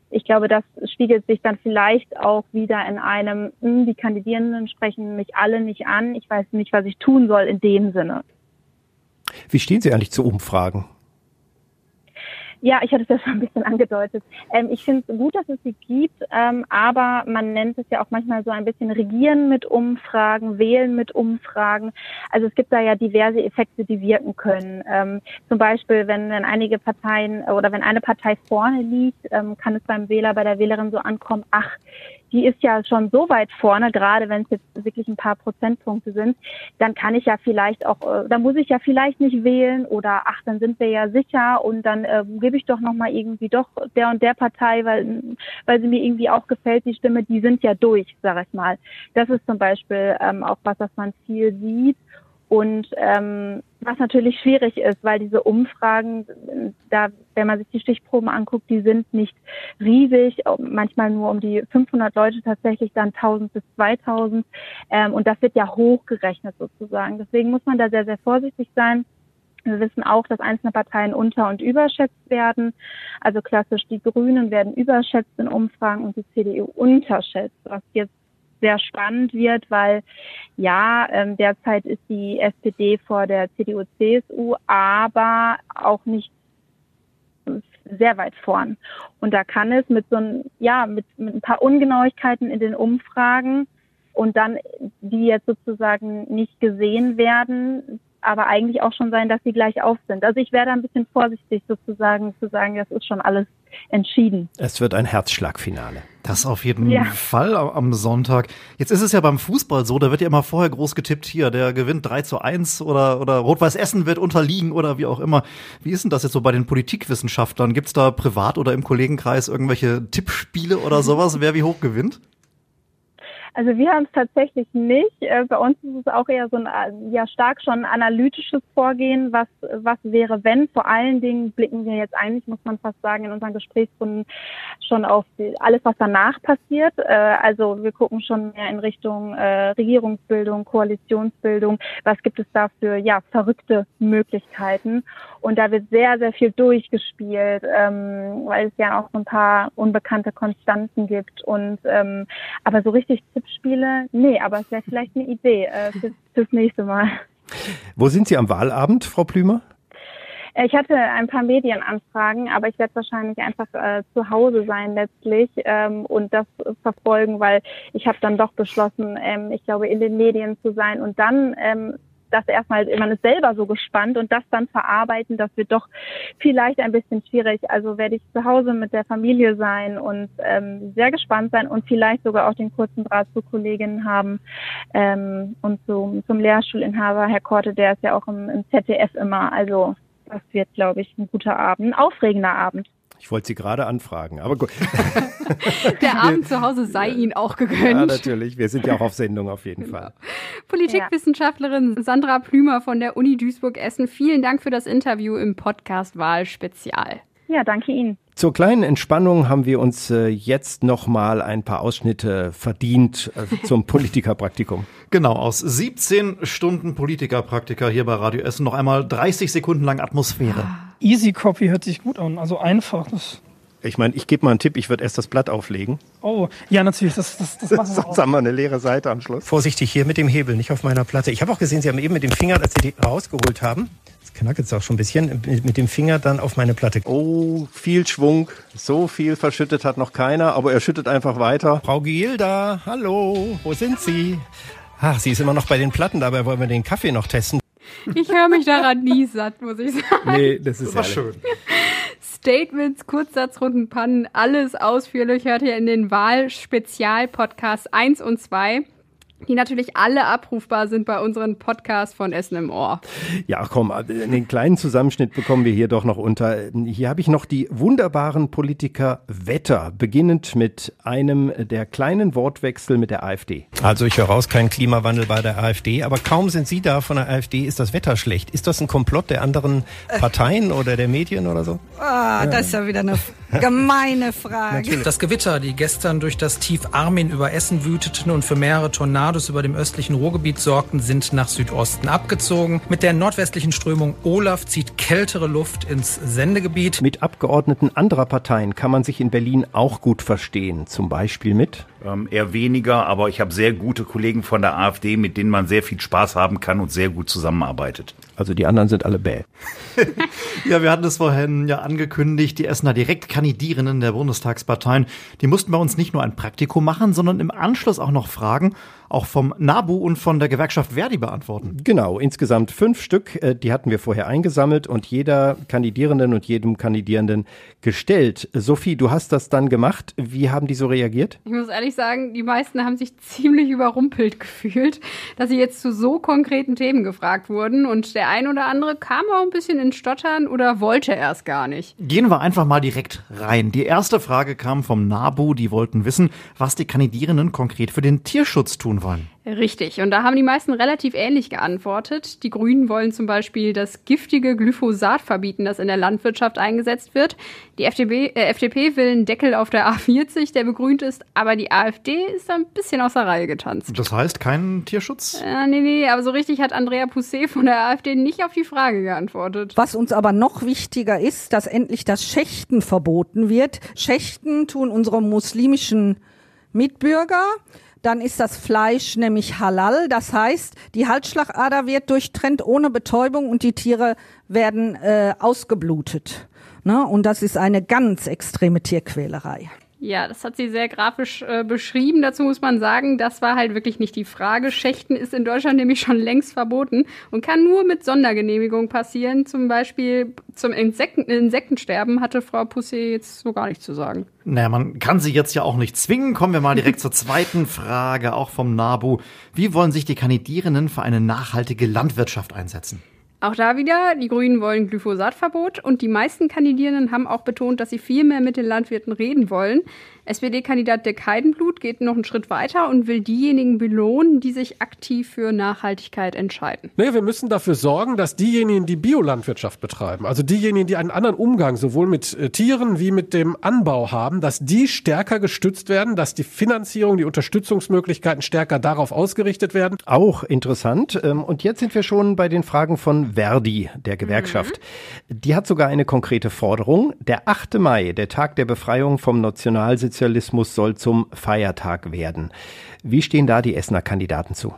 ich glaube, das spiegelt sich dann vielleicht auch wieder in einem, mh, hm, die Kandidierenden sprechen mich alle nicht an, ich weiß nicht, was ich tun soll in dem Sinne. Wie stehen Sie eigentlich zu Umfragen? Ja, ich hatte es ja schon ein bisschen angedeutet. Ähm, ich finde es gut, dass es sie gibt, ähm, aber man nennt es ja auch manchmal so ein bisschen Regieren mit Umfragen, Wählen mit Umfragen. Also es gibt da ja diverse Effekte, die wirken können. Ähm, zum Beispiel, wenn, wenn einige Parteien oder wenn eine Partei vorne liegt, ähm, kann es beim Wähler, bei der Wählerin so ankommen, ach, die ist ja schon so weit vorne, gerade wenn es jetzt wirklich ein paar Prozentpunkte sind, dann kann ich ja vielleicht auch, äh, dann muss ich ja vielleicht nicht wählen oder ach, dann sind wir ja sicher und dann äh, gebe ich doch nochmal irgendwie doch der und der Partei, weil, weil sie mir irgendwie auch gefällt, die Stimme, die sind ja durch, sage ich mal. Das ist zum Beispiel ähm, auch was, was man viel sieht. Und ähm, was natürlich schwierig ist, weil diese Umfragen, da, wenn man sich die Stichproben anguckt, die sind nicht riesig, manchmal nur um die 500 Leute tatsächlich dann 1000 bis 2000 ähm, und das wird ja hochgerechnet sozusagen. Deswegen muss man da sehr, sehr vorsichtig sein. Wir wissen auch, dass einzelne Parteien unter- und überschätzt werden. Also klassisch die Grünen werden überschätzt in Umfragen und die CDU unterschätzt, was jetzt sehr spannend wird, weil ja, ähm, derzeit ist die SPD vor der CDU, CSU, aber auch nicht sehr weit vorn. Und da kann es mit so ein, ja, mit, mit ein paar Ungenauigkeiten in den Umfragen und dann, die jetzt sozusagen nicht gesehen werden, aber eigentlich auch schon sein, dass sie gleich auf sind. Also ich wäre da ein bisschen vorsichtig sozusagen zu sagen, das ist schon alles entschieden. Es wird ein Herzschlagfinale. Das auf jeden ja. Fall am Sonntag. Jetzt ist es ja beim Fußball so, da wird ja immer vorher groß getippt, hier, der gewinnt 3 zu 1 oder, oder Rot-Weiß Essen wird unterliegen oder wie auch immer. Wie ist denn das jetzt so bei den Politikwissenschaftlern? Gibt's da privat oder im Kollegenkreis irgendwelche Tippspiele oder sowas, wer wie hoch gewinnt? Also wir haben es tatsächlich nicht. Äh, bei uns ist es auch eher so ein äh, ja stark schon analytisches Vorgehen, was was wäre, wenn. Vor allen Dingen blicken wir jetzt eigentlich, muss man fast sagen, in unseren Gesprächsrunden schon auf die, alles, was danach passiert. Äh, also wir gucken schon mehr in Richtung Regierungsbildung, Koalitionsbildung. Was gibt es da für ja verrückte Möglichkeiten? Und da wird sehr sehr viel durchgespielt, ähm, weil es ja auch so ein paar unbekannte Konstanten gibt. Und ähm, aber so richtig Tippspiele? Nee, aber es wäre vielleicht eine Idee äh, fürs, fürs nächste Mal. Wo sind Sie am Wahlabend, Frau Plümer? Ich hatte ein paar Medienanfragen, aber ich werde wahrscheinlich einfach äh, zu Hause sein letztlich ähm, und das verfolgen, weil ich habe dann doch beschlossen, ähm, ich glaube, in den Medien zu sein und dann ähm, das erstmal, man ist selber so gespannt und das dann verarbeiten, das wird doch vielleicht ein bisschen schwierig. Also werde ich zu Hause mit der Familie sein und ähm, sehr gespannt sein und vielleicht sogar auch den kurzen Draht zu Kolleginnen haben ähm, und zum, zum Lehrschulinhaber, Herr Korte, der ist ja auch im, im ZDF immer. Also das wird, glaube ich, ein guter Abend, ein aufregender Abend. Ich wollte Sie gerade anfragen, aber gut. Der Abend zu Hause sei Ihnen auch gegönnt. Ja, natürlich. Wir sind ja auch auf Sendung auf jeden genau. Fall. Politikwissenschaftlerin Sandra Plümer von der Uni Duisburg-Essen, vielen Dank für das Interview im Podcast Wahl Spezial. Ja, danke Ihnen. Zur kleinen Entspannung haben wir uns äh, jetzt noch mal ein paar Ausschnitte verdient äh, zum Politikerpraktikum. Genau, aus 17 Stunden Politikerpraktika hier bei Radio Essen noch einmal 30 Sekunden lang Atmosphäre. Easy Copy hört sich gut an, also einfach. Das ich meine, ich gebe mal einen Tipp, ich würde erst das Blatt auflegen. Oh, ja, natürlich, das, das, das machen wir Sonst haben wir eine leere Seite am Schluss. Vorsichtig hier mit dem Hebel, nicht auf meiner Platte. Ich habe auch gesehen, Sie haben eben mit dem Finger, als Sie die rausgeholt haben, das knackt jetzt auch schon ein bisschen, mit dem Finger dann auf meine Platte. Oh, viel Schwung. So viel verschüttet hat noch keiner, aber er schüttet einfach weiter. Frau Gilda, hallo, wo sind Sie? Ach, sie ist immer noch bei den Platten, dabei wollen wir den Kaffee noch testen. Ich höre mich daran nie satt, muss ich sagen. Nee, das ist das schön. Statements, Kurzsatzrunden, Pannen, alles ausführlich hört ihr in den Wahl-Spezial-Podcasts 1 und 2 die natürlich alle abrufbar sind bei unseren Podcasts von Essen im Ohr. Ja, komm, einen kleinen Zusammenschnitt bekommen wir hier doch noch unter. Hier habe ich noch die wunderbaren Politiker Wetter, beginnend mit einem der kleinen Wortwechsel mit der AfD. Also ich höre raus, kein Klimawandel bei der AfD, aber kaum sind Sie da von der AfD, ist das Wetter schlecht. Ist das ein Komplott der anderen Parteien oder der Medien oder so? Ah, ja. das ist ja wieder eine gemeine Frage. Natürlich. Das Gewitter, die gestern durch das Tief Armin über Essen wüteten und für mehrere Tornados Tornados über dem östlichen Ruhrgebiet sorgten, sind nach Südosten abgezogen. Mit der nordwestlichen Strömung Olaf zieht kältere Luft ins Sendegebiet. Mit Abgeordneten anderer Parteien kann man sich in Berlin auch gut verstehen. Zum Beispiel mit? Ähm, eher weniger, aber ich habe sehr gute Kollegen von der AfD, mit denen man sehr viel Spaß haben kann und sehr gut zusammenarbeitet. Also die anderen sind alle bäh. ja, wir hatten es vorhin ja angekündigt, die Essener Direktkandidierenden der Bundestagsparteien, die mussten bei uns nicht nur ein Praktikum machen, sondern im Anschluss auch noch Fragen, auch vom NABU und von der Gewerkschaft Verdi beantworten. Genau, insgesamt fünf Stück, äh, die hatten wir vorher eingesammelt und jeder Kandidierenden und jedem Kandidierenden gestellt. Sophie, du hast das dann gemacht. Wie haben die so reagiert? Ich muss ehrlich sagen, die meisten haben sich ziemlich überrumpelt gefühlt, dass sie jetzt zu so konkreten Themen gefragt wurden und der ein oder andere kam auch ein bisschen in Stottern oder wollte erst gar nicht. Gehen wir einfach mal direkt rein. Die erste Frage kam vom NABU, die wollten wissen, was die Kandidierenden konkret für den Tierschutz tun wollen. Richtig. Und da haben die meisten relativ ähnlich geantwortet. Die Grünen wollen zum Beispiel das giftige Glyphosat verbieten, das in der Landwirtschaft eingesetzt wird. Die FDP, äh, FDP will einen Deckel auf der A40, der begrünt ist, aber die AfD ist da ein bisschen aus der Reihe getanzt. Das heißt, keinen Tierschutz? Äh, nee, nee, aber so richtig hat Andrea Pousset von der AfD nicht auf die Frage geantwortet. Was uns aber noch wichtiger ist, dass endlich das Schächten verboten wird. Schächten tun unsere muslimischen Mitbürger dann ist das Fleisch nämlich halal. Das heißt, die Halsschlagader wird durchtrennt ohne Betäubung und die Tiere werden äh, ausgeblutet. Ne? Und das ist eine ganz extreme Tierquälerei. Ja, das hat sie sehr grafisch äh, beschrieben. Dazu muss man sagen, das war halt wirklich nicht die Frage. Schächten ist in Deutschland nämlich schon längst verboten und kann nur mit Sondergenehmigung passieren. Zum Beispiel zum Insekten Insektensterben hatte Frau Pussy jetzt so gar nichts zu sagen. Naja, man kann sie jetzt ja auch nicht zwingen. Kommen wir mal direkt zur zweiten Frage, auch vom NABU. Wie wollen sich die Kandidierenden für eine nachhaltige Landwirtschaft einsetzen? Auch da wieder, die Grünen wollen Glyphosatverbot und die meisten Kandidierenden haben auch betont, dass sie viel mehr mit den Landwirten reden wollen. SPD-Kandidat Dirk Heidenblut geht noch einen Schritt weiter und will diejenigen belohnen, die sich aktiv für Nachhaltigkeit entscheiden. Nee, wir müssen dafür sorgen, dass diejenigen, die Biolandwirtschaft betreiben, also diejenigen, die einen anderen Umgang sowohl mit äh, Tieren wie mit dem Anbau haben, dass die stärker gestützt werden, dass die Finanzierung, die Unterstützungsmöglichkeiten stärker darauf ausgerichtet werden. Auch interessant. Ähm, und jetzt sind wir schon bei den Fragen von Verdi, der Gewerkschaft. Mhm. Die hat sogar eine konkrete Forderung. Der 8. Mai, der Tag der Befreiung vom Nationalsozialismus, Sozialismus soll zum Feiertag werden. Wie stehen da die Essener Kandidaten zu?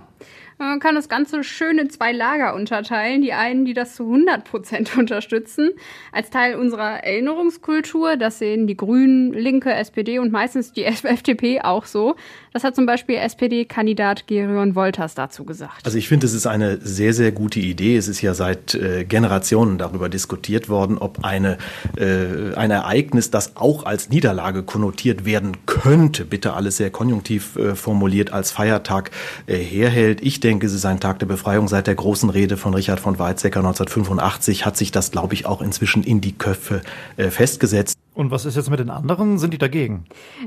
Man kann das Ganze schön in zwei Lager unterteilen. Die einen, die das zu 100 Prozent unterstützen, als Teil unserer Erinnerungskultur. Das sehen die Grünen, Linke, SPD und meistens die FDP auch so. Das hat zum Beispiel SPD-Kandidat Gerion Wolters dazu gesagt. Also ich finde, es ist eine sehr, sehr gute Idee. Es ist ja seit äh, Generationen darüber diskutiert worden, ob eine, äh, ein Ereignis, das auch als Niederlage konnotiert werden könnte, bitte alles sehr konjunktiv äh, formuliert, als Feiertag äh, herhält. Ich denke, es ist ein Tag der Befreiung. Seit der großen Rede von Richard von Weizsäcker 1985 hat sich das, glaube ich, auch inzwischen in die Köpfe äh, festgesetzt. Und was ist jetzt mit den anderen? Sind die dagegen?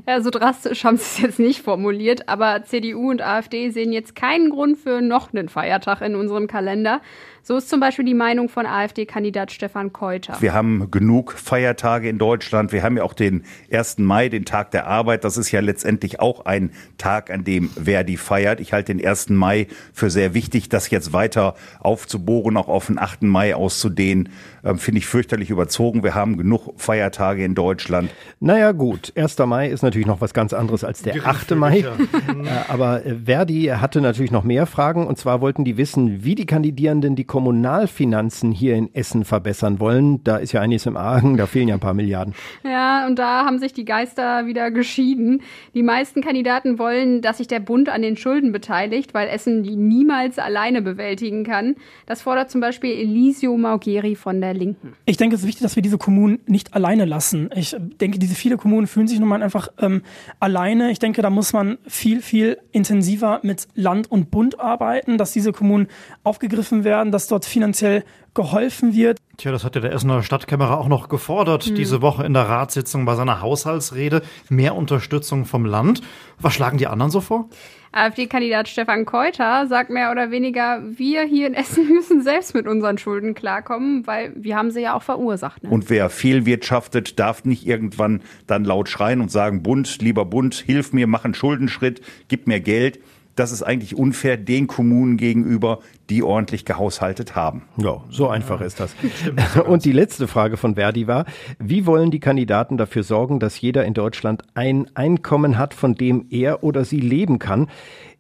Ja, so drastisch haben sie es jetzt nicht formuliert, aber CDU und AfD sehen jetzt keinen Grund für noch einen Feiertag in unserem Kalender. So ist zum Beispiel die Meinung von AfD-Kandidat Stefan Keuter. Wir haben genug Feiertage in Deutschland. Wir haben ja auch den 1. Mai, den Tag der Arbeit. Das ist ja letztendlich auch ein Tag, an dem Verdi feiert. Ich halte den 1. Mai für sehr wichtig. Das jetzt weiter aufzubohren, auch auf den 8. Mai auszudehnen, äh, finde ich fürchterlich überzogen. Wir haben genug Feiertage in Deutschland. Naja, gut. 1. Mai ist natürlich noch was ganz anderes als der 8. Mai. Äh, Aber äh, Verdi hatte natürlich noch mehr Fragen. Und zwar wollten die wissen, wie die Kandidierenden die Kommunalfinanzen hier in Essen verbessern wollen. Da ist ja einiges im Argen, da fehlen ja ein paar Milliarden. Ja, und da haben sich die Geister wieder geschieden. Die meisten Kandidaten wollen, dass sich der Bund an den Schulden beteiligt, weil Essen die niemals alleine bewältigen kann. Das fordert zum Beispiel Elisio Maugeri von der Linken. Ich denke, es ist wichtig, dass wir diese Kommunen nicht alleine lassen. Ich denke, diese viele Kommunen fühlen sich nun mal einfach ähm, alleine. Ich denke, da muss man viel, viel intensiver mit Land und Bund arbeiten, dass diese Kommunen aufgegriffen werden, dass dort finanziell geholfen wird. Tja, das hat ja der Essener Stadtkämmerer auch noch gefordert, Hm. diese Woche in der Ratssitzung bei seiner Haushaltsrede. Mehr Unterstützung vom Land. Was schlagen die anderen so vor? AfD-Kandidat Stefan Keuter sagt mehr oder weniger, wir hier in Essen müssen selbst mit unseren Schulden klarkommen, weil wir haben sie ja auch verursacht. Ne? Und wer fehlwirtschaftet, darf nicht irgendwann dann laut schreien und sagen, Bund, lieber Bund, hilf mir, mach einen Schuldenschritt, gib mir Geld. Das ist eigentlich unfair den Kommunen gegenüber, die ordentlich gehaushaltet haben. Ja, so einfach ist das. Und die letzte Frage von Verdi war, wie wollen die Kandidaten dafür sorgen, dass jeder in Deutschland ein Einkommen hat, von dem er oder sie leben kann?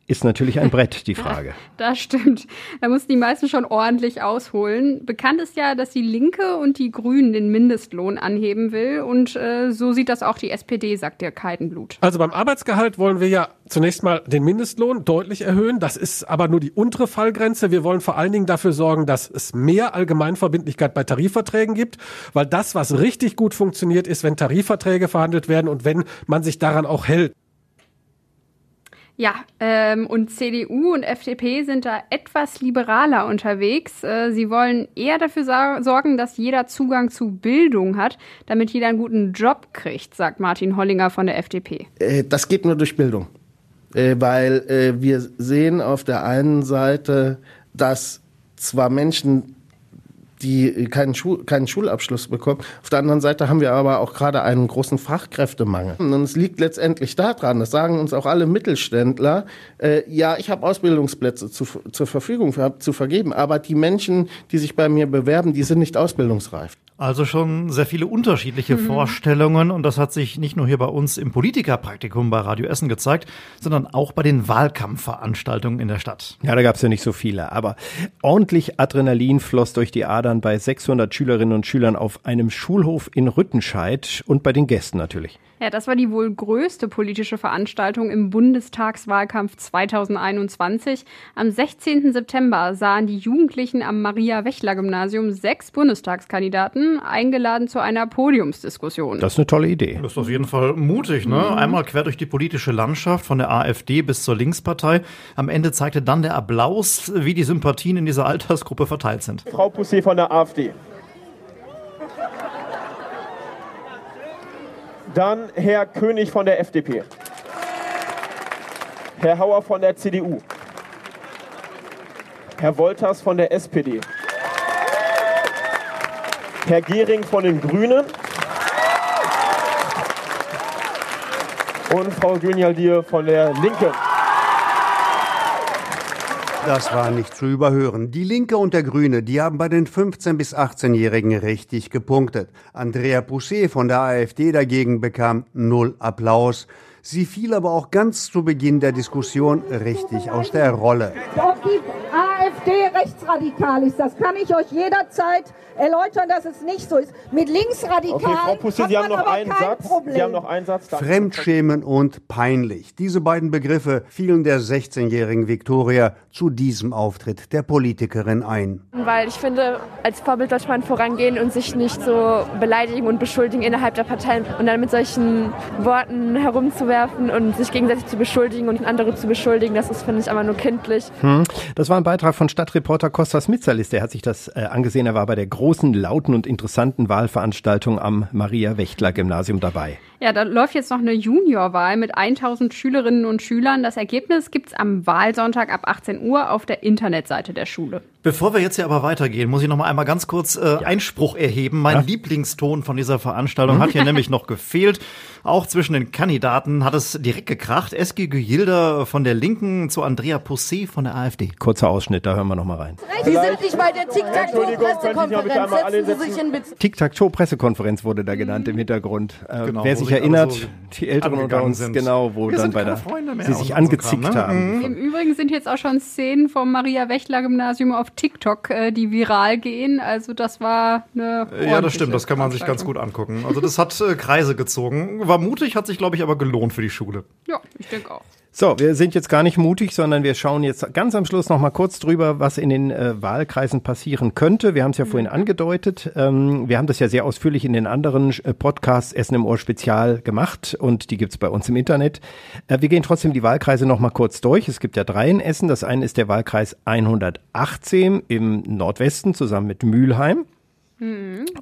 Ist natürlich ein Brett, die Frage. Das stimmt. Da mussten die meisten schon ordentlich ausholen. Bekannt ist ja, dass die Linke und die Grünen den Mindestlohn anheben will. Und äh, so sieht das auch die SPD, sagt der Kaltenblut. Also beim Arbeitsgehalt wollen wir ja zunächst mal den Mindestlohn deutlich erhöhen. Das ist aber nur die untere Fallgrenze. Wir wollen vor allen Dingen dafür sorgen, dass es mehr Allgemeinverbindlichkeit bei Tarifverträgen gibt, weil das, was richtig gut funktioniert, ist, wenn Tarifverträge verhandelt werden und wenn man sich daran auch hält. Ja, ähm, und CDU und FDP sind da etwas liberaler unterwegs. Äh, sie wollen eher dafür sorgen, dass jeder Zugang zu Bildung hat, damit jeder einen guten Job kriegt, sagt Martin Hollinger von der FDP. Äh, Das geht nur durch Bildung. Äh, Weil äh, wir sehen auf der einen Seite, dass zwar Menschen, die keinen, Schul keinen Schulabschluss bekommen, auf der anderen Seite haben wir aber auch gerade einen großen Fachkräftemangel. Und es liegt letztendlich daran, das sagen uns auch alle Mittelständler, äh, ja, ich habe Ausbildungsplätze zu, zur Verfügung zu vergeben, aber die Menschen, die sich bei mir bewerben, die sind nicht ausbildungsreif. Also schon sehr viele unterschiedliche Mhm. Vorstellungen und das hat sich nicht nur hier bei uns im Politikerpraktikum bei Radio Essen gezeigt, sondern auch bei den Wahlkampfveranstaltungen in der Stadt. Ja, da gab es ja nicht so viele, aber ordentlich Adrenalin floss durch die Adern bei 600 Schülerinnen und Schülern auf einem Schulhof in Rüttenscheid und bei den Gästen natürlich. Ja, das war die wohl größte politische Veranstaltung im Bundestagswahlkampf 2021. Am 16. September sahen die Jugendlichen am Maria-Wächler-Gymnasium sechs Bundestagskandidaten eingeladen zu einer Podiumsdiskussion. Das ist eine tolle Idee. Das ist auf jeden Fall mutig, ne? Mhm. Einmal quer durch die politische Landschaft, von der AfD bis zur Linkspartei. Am Ende zeigte dann der Applaus, wie die Sympathien in dieser Altersgruppe verteilt sind. Frau Pousset von der AfD. Dann Herr König von der FDP. Herr Hauer von der CDU. Herr Wolters von der SPD. Herr Gehring von den Grünen. Und Frau Günjaldir von der Linken. Das war nicht zu überhören. Die Linke und der Grüne, die haben bei den 15- bis 18-Jährigen richtig gepunktet. Andrea Pousset von der AfD dagegen bekam null Applaus. Sie fiel aber auch ganz zu Beginn der Diskussion richtig aus der Rolle. Die AfD rechtsradikal ist, das kann ich euch jederzeit erläutern, dass es nicht so ist. Mit linksradikal Okay, Frau Pusse, hat Sie haben man noch aber einen kein Satz. Problem. Sie haben noch einen Satz. Danke. Fremdschämen und peinlich. Diese beiden Begriffe fielen der 16-jährigen Viktoria zu diesem Auftritt der Politikerin ein. Weil ich finde, als Vorbild sollte man vorangehen und sich nicht so beleidigen und beschuldigen innerhalb der Parteien und dann mit solchen Worten herumzuwerfen und sich gegenseitig zu beschuldigen und andere zu beschuldigen, das ist, finde ich, aber nur kindlich. Hm. Das war ein Beitrag von Stadtreporter Kostas Mitzalis. Der hat sich das äh, angesehen. Er war bei der großen, lauten und interessanten Wahlveranstaltung am Maria-Wächtler-Gymnasium dabei. Ja, da läuft jetzt noch eine Juniorwahl mit 1000 Schülerinnen und Schülern. Das Ergebnis gibt's am Wahlsonntag ab 18 Uhr auf der Internetseite der Schule. Bevor wir jetzt hier aber weitergehen, muss ich noch mal einmal ganz kurz äh, Einspruch erheben. Mein Lieblingston von dieser Veranstaltung hat hier nämlich noch gefehlt. Auch zwischen den Kandidaten hat es direkt gekracht. Eski Gilda von der Linken zu Andrea Possé von der AfD. Kurzer Ausschnitt, da hören wir noch mal rein. Sie sind nicht bei der Tic-Tac-Toe-Pressekonferenz. einmal alle Setzen Sie sitzen? sich in Bezug. Tic-Tac-Toe-Pressekonferenz wurde da genannt im Hintergrund. Äh, Genau, wer sich erinnert, so die Älteren unter uns, sind. genau, wo Wir dann bei keine der, Freunde mehr sie sich so angezickt Kram, ne? haben. Im Übrigen sind jetzt auch schon Szenen vom Maria-Wächtler-Gymnasium auf TikTok, äh, die viral gehen. Also das war eine Ja, das stimmt, das kann man sich ganz gut angucken. Also das hat äh, Kreise gezogen. War mutig, hat sich, glaube ich, aber gelohnt für die Schule. Ja, ich denke auch. So, wir sind jetzt gar nicht mutig, sondern wir schauen jetzt ganz am Schluss noch mal kurz drüber, was in den äh, Wahlkreisen passieren könnte. Wir haben es ja vorhin angedeutet. Ähm, wir haben das ja sehr ausführlich in den anderen äh, Podcasts Essen im Ohr Spezial gemacht und die gibt's bei uns im Internet. Äh, wir gehen trotzdem die Wahlkreise noch mal kurz durch. Es gibt ja drei in Essen. Das eine ist der Wahlkreis 118 im Nordwesten zusammen mit Mülheim.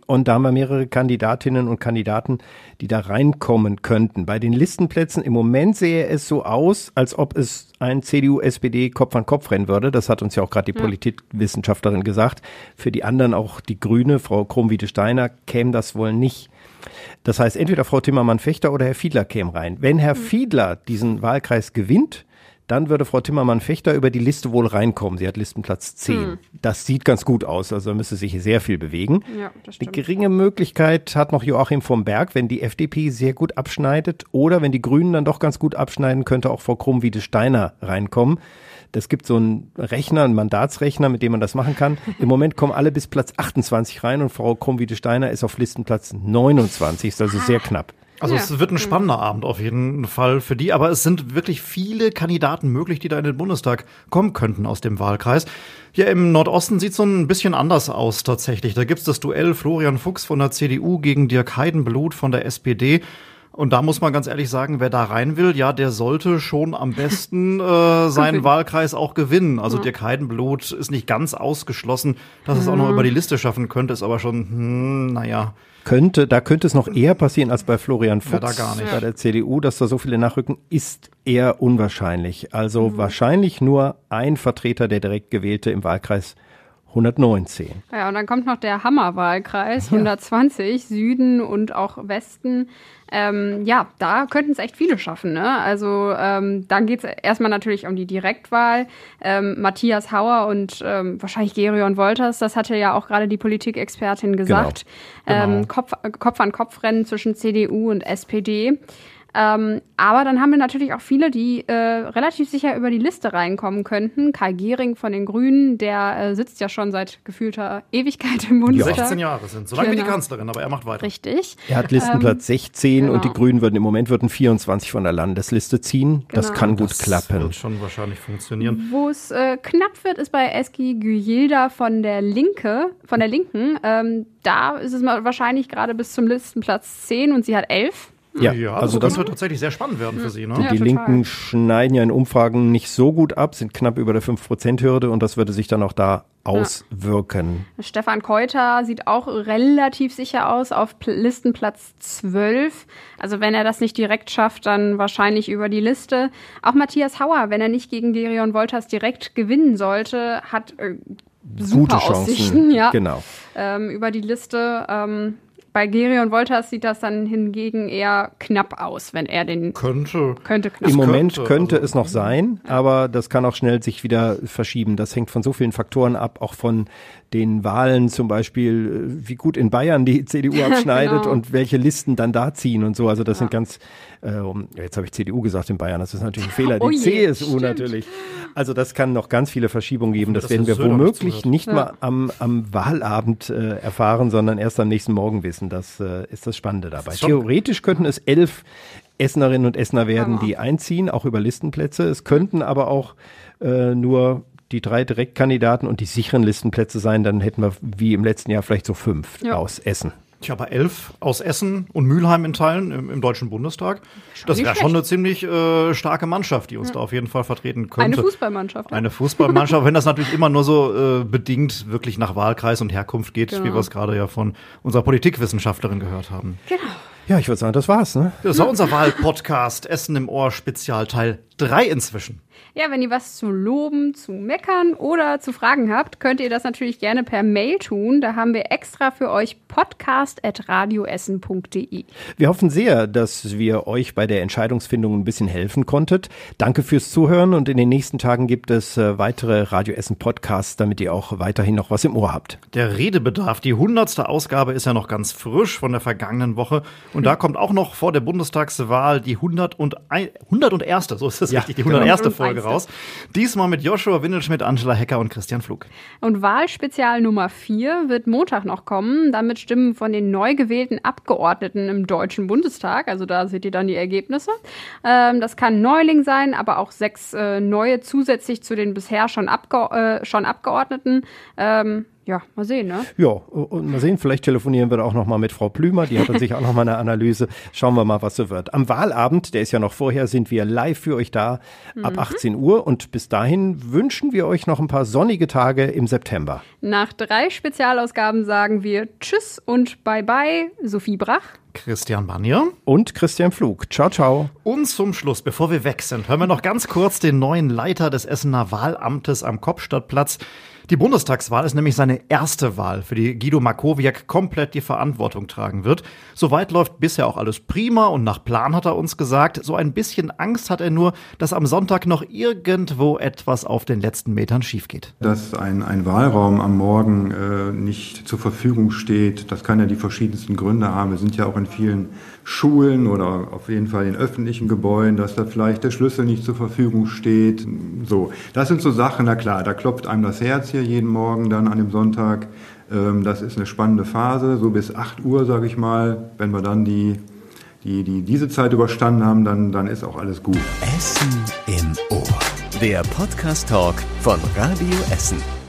Und da haben wir mehrere Kandidatinnen und Kandidaten, die da reinkommen könnten. Bei den Listenplätzen im Moment sehe es so aus, als ob es ein CDU-SPD Kopf an Kopf rennen würde. Das hat uns ja auch gerade die Ja. Politikwissenschaftlerin gesagt. Für die anderen auch die Grüne, Frau Krumm-Wiedesteiner, käme das wohl nicht. Das heißt, entweder Frau Timmermann-Fechter oder Herr Fiedler kämen rein. Wenn Herr Fiedler diesen Wahlkreis gewinnt, dann würde Frau Timmermann-Fechter über die Liste wohl reinkommen. Sie hat Listenplatz 10. Hm. Das sieht ganz gut aus, also da müsste sich sehr viel bewegen. Ja, Eine stimmt. geringe Möglichkeit hat noch Joachim vom Berg, wenn die FDP sehr gut abschneidet oder wenn die Grünen dann doch ganz gut abschneiden, könnte auch Frau Krumm-Wiedesteiner reinkommen. Das gibt so einen Rechner, einen Mandatsrechner, mit dem man das machen kann. Im Moment kommen alle bis Platz 28 rein und Frau Krumm-Wiedesteiner ist auf Listenplatz 29, ist also sehr knapp. Also Ja. es wird ein spannender Abend auf jeden Fall für die, aber es sind wirklich viele Kandidaten möglich, die da in den Bundestag kommen könnten aus dem Wahlkreis. Hier im Nordosten sieht so ein bisschen anders aus tatsächlich. Da gibt's das Duell Florian Fuchs von der CDU gegen Dirk Heidenblut von der SPD. Und da muss man ganz ehrlich sagen, wer da rein will, ja, der sollte schon am besten äh, seinen Wahlkreis auch gewinnen. Also Ja. Dirk Heidenblut ist nicht ganz ausgeschlossen, dass es auch noch über die Liste schaffen könnte, ist aber schon, hm, naja. Könnte, da könnte es noch eher passieren als bei Florian Ja, Fuchs da gar nicht. bei der CDU, dass da so viele nachrücken, ist eher unwahrscheinlich. Also Mhm. wahrscheinlich nur ein Vertreter der direkt gewählte im Wahlkreis 119. Ja, und dann kommt noch der Hammerwahlkreis, 120, Süden und auch Westen. Ähm, ja, da könnten es echt viele schaffen. Ne? Also ähm, dann geht es erstmal natürlich um die Direktwahl. Ähm, Matthias Hauer und ähm, wahrscheinlich Gerion Wolters, das hatte ja auch gerade die Politikexpertin gesagt. Genau. Ähm, Kopf, Kopf an Kopf rennen zwischen CDU und SPD. Ähm, aber dann haben wir natürlich auch viele, die äh, relativ sicher über die Liste reinkommen könnten. Kai Gehring von den Grünen, der äh, sitzt ja schon seit gefühlter Ewigkeit im Bundestag. 16 Jahre sind, solange wie die Genau. Kanzlerin, aber er macht weiter. Richtig. Er hat Listenplatz 16 und die genau. Grünen würden im Moment würden 24 von der Landesliste ziehen. Das Genau. kann gut Das klappen. wird schon wahrscheinlich funktionieren. Wo es äh, knapp wird, ist bei Eski Gülda von der Linke, von der Linken. Ähm, da ist es mal wahrscheinlich gerade bis zum Listenplatz 10 und sie hat 11. Ja, also also das das wird tatsächlich sehr spannend werden für sie. Ne? Die, Ja, die. Linken schneiden ja in Umfragen nicht so gut ab, sind knapp über der 5%-Hürde und das würde sich dann auch da auswirken. Stefan Keuter sieht auch relativ sicher aus auf Pl Listenplatz 12. Also wenn er das nicht direkt schafft, dann wahrscheinlich über die Liste. Auch Matthias Hauer, wenn er nicht gegen Gerion Wolters direkt gewinnen sollte, hat äh, super Gute Chancen. Aussichten, ja. Genau. Ähm, über die Liste. Ähm, Bei Gerion Wolters sieht das dann hingegen eher knapp aus, wenn er den könnte. Könnte knapp. Im Moment könnte, könnte, also- es noch sein, aber das kann auch schnell sich wieder verschieben. Das hängt von so vielen Faktoren ab, auch von den Wahlen zum Beispiel, äh, wie gut in Bayern die CDU abschneidet Genau. und welche Listen dann da ziehen und so. Also das sind ganz, äh, um- ja, jetzt habe ich CDU gesagt in Bayern, das ist natürlich ein Fehler. Die Oh je, CSU stimmt. natürlich. Also das kann noch ganz viele Verschiebungen geben. Das dass werden wir Söder womöglich nicht Ja. mal am, am Wahlabend äh, erfahren, sondern erst am nächsten Morgen wissen. Das äh, ist das Spannende dabei. schon- Theoretisch könnten es elf Essenerinnen und Essener werden, Hammer. die einziehen, auch über Listenplätze. Es könnten aber auch äh, nur die drei Direktkandidaten und die sicheren Listenplätze sein. Dann hätten wir wie im letzten Jahr vielleicht so fünf Ja. aus Essen. Tja, aber elf aus Essen und Mülheim in Teilen im, im Deutschen Bundestag. das wäre schon eine ziemlich äh, starke Mannschaft, die uns da auf jeden Fall vertreten Eine könnte. Fußballmannschaft. ja. Eine Fußballmannschaft, wenn das natürlich immer nur so äh, bedingt wirklich nach Wahlkreis und Herkunft geht, Genau. wie wir es gerade ja von unserer Politikwissenschaftlerin gehört haben. Genau. Ja, ich würde sagen, das war's. Ne? Das war unser Wahlpodcast Essen im Ohr Spezial Teil 3 inzwischen. Ja, wenn ihr was zu loben, zu meckern oder zu fragen habt, könnt ihr das natürlich gerne per Mail tun. Da haben wir extra für euch podcast.radioessen.de. Wir hoffen sehr, dass wir euch bei der Entscheidungsfindung ein bisschen helfen konntet. Danke fürs Zuhören und in den nächsten Tagen gibt es äh, weitere Radio Essen Podcasts, damit ihr auch weiterhin noch was im Ohr habt. Der Redebedarf, die hundertste Ausgabe ist ja noch ganz frisch von der vergangenen Woche. Und da kommt auch noch vor der Bundestagswahl die 100 und ein, 101. So ist es Ja, richtig, die genau. 101. Folge 101.. raus. Diesmal mit Joshua Windelschmidt, Angela Hecker und Christian Flug. Und Wahlspezial Nummer 4 wird Montag noch kommen. Damit Stimmen von den neu gewählten Abgeordneten im Deutschen Bundestag. Also da seht ihr dann die Ergebnisse. Ähm, das kann Neuling sein, aber auch sechs äh, neue zusätzlich zu den bisher schon, Abge äh, schon Abgeordneten. Ähm, ja, mal sehen, ne? Ja, und mal sehen, vielleicht telefonieren wir da auch noch mal mit Frau Plümer, die hat dann sicher auch noch mal eine Analyse. Schauen wir mal, was so wird. Am Wahlabend, der ist ja noch vorher, sind wir live für euch da ab 18 Uhr und bis dahin wünschen wir euch noch ein paar sonnige Tage im September. Nach drei Spezialausgaben sagen wir Tschüss und Bye-bye, Sophie Brach. Christian Banier. Und Christian Flug. Ciao, ciao. Und zum Schluss, bevor wir weg sind, hören wir noch ganz kurz den neuen Leiter des Essener Wahlamtes am Kopfstadtplatz. Die Bundestagswahl ist nämlich seine erste Wahl, für die Guido Markowiak komplett die Verantwortung tragen wird. Soweit läuft bisher auch alles prima und nach Plan hat er uns gesagt. So ein bisschen Angst hat er nur, dass am Sonntag noch irgendwo etwas auf den letzten Metern schief geht. Dass ein, ein Wahlraum am Morgen äh, nicht zur Verfügung steht, das kann ja die verschiedensten Gründe haben. Wir sind ja auch in vielen Schulen oder auf jeden Fall in öffentlichen Gebäuden, dass da vielleicht der Schlüssel nicht zur Verfügung steht. So, das sind so Sachen, na klar, da klopft einem das Herz hier jeden Morgen dann an dem Sonntag. Ähm, das ist eine spannende Phase, so bis 8 Uhr, sage ich mal. Wenn wir dann die, die, die diese Zeit überstanden haben, dann, dann ist auch alles gut. Essen im Ohr. Der Podcast-Talk von Radio Essen.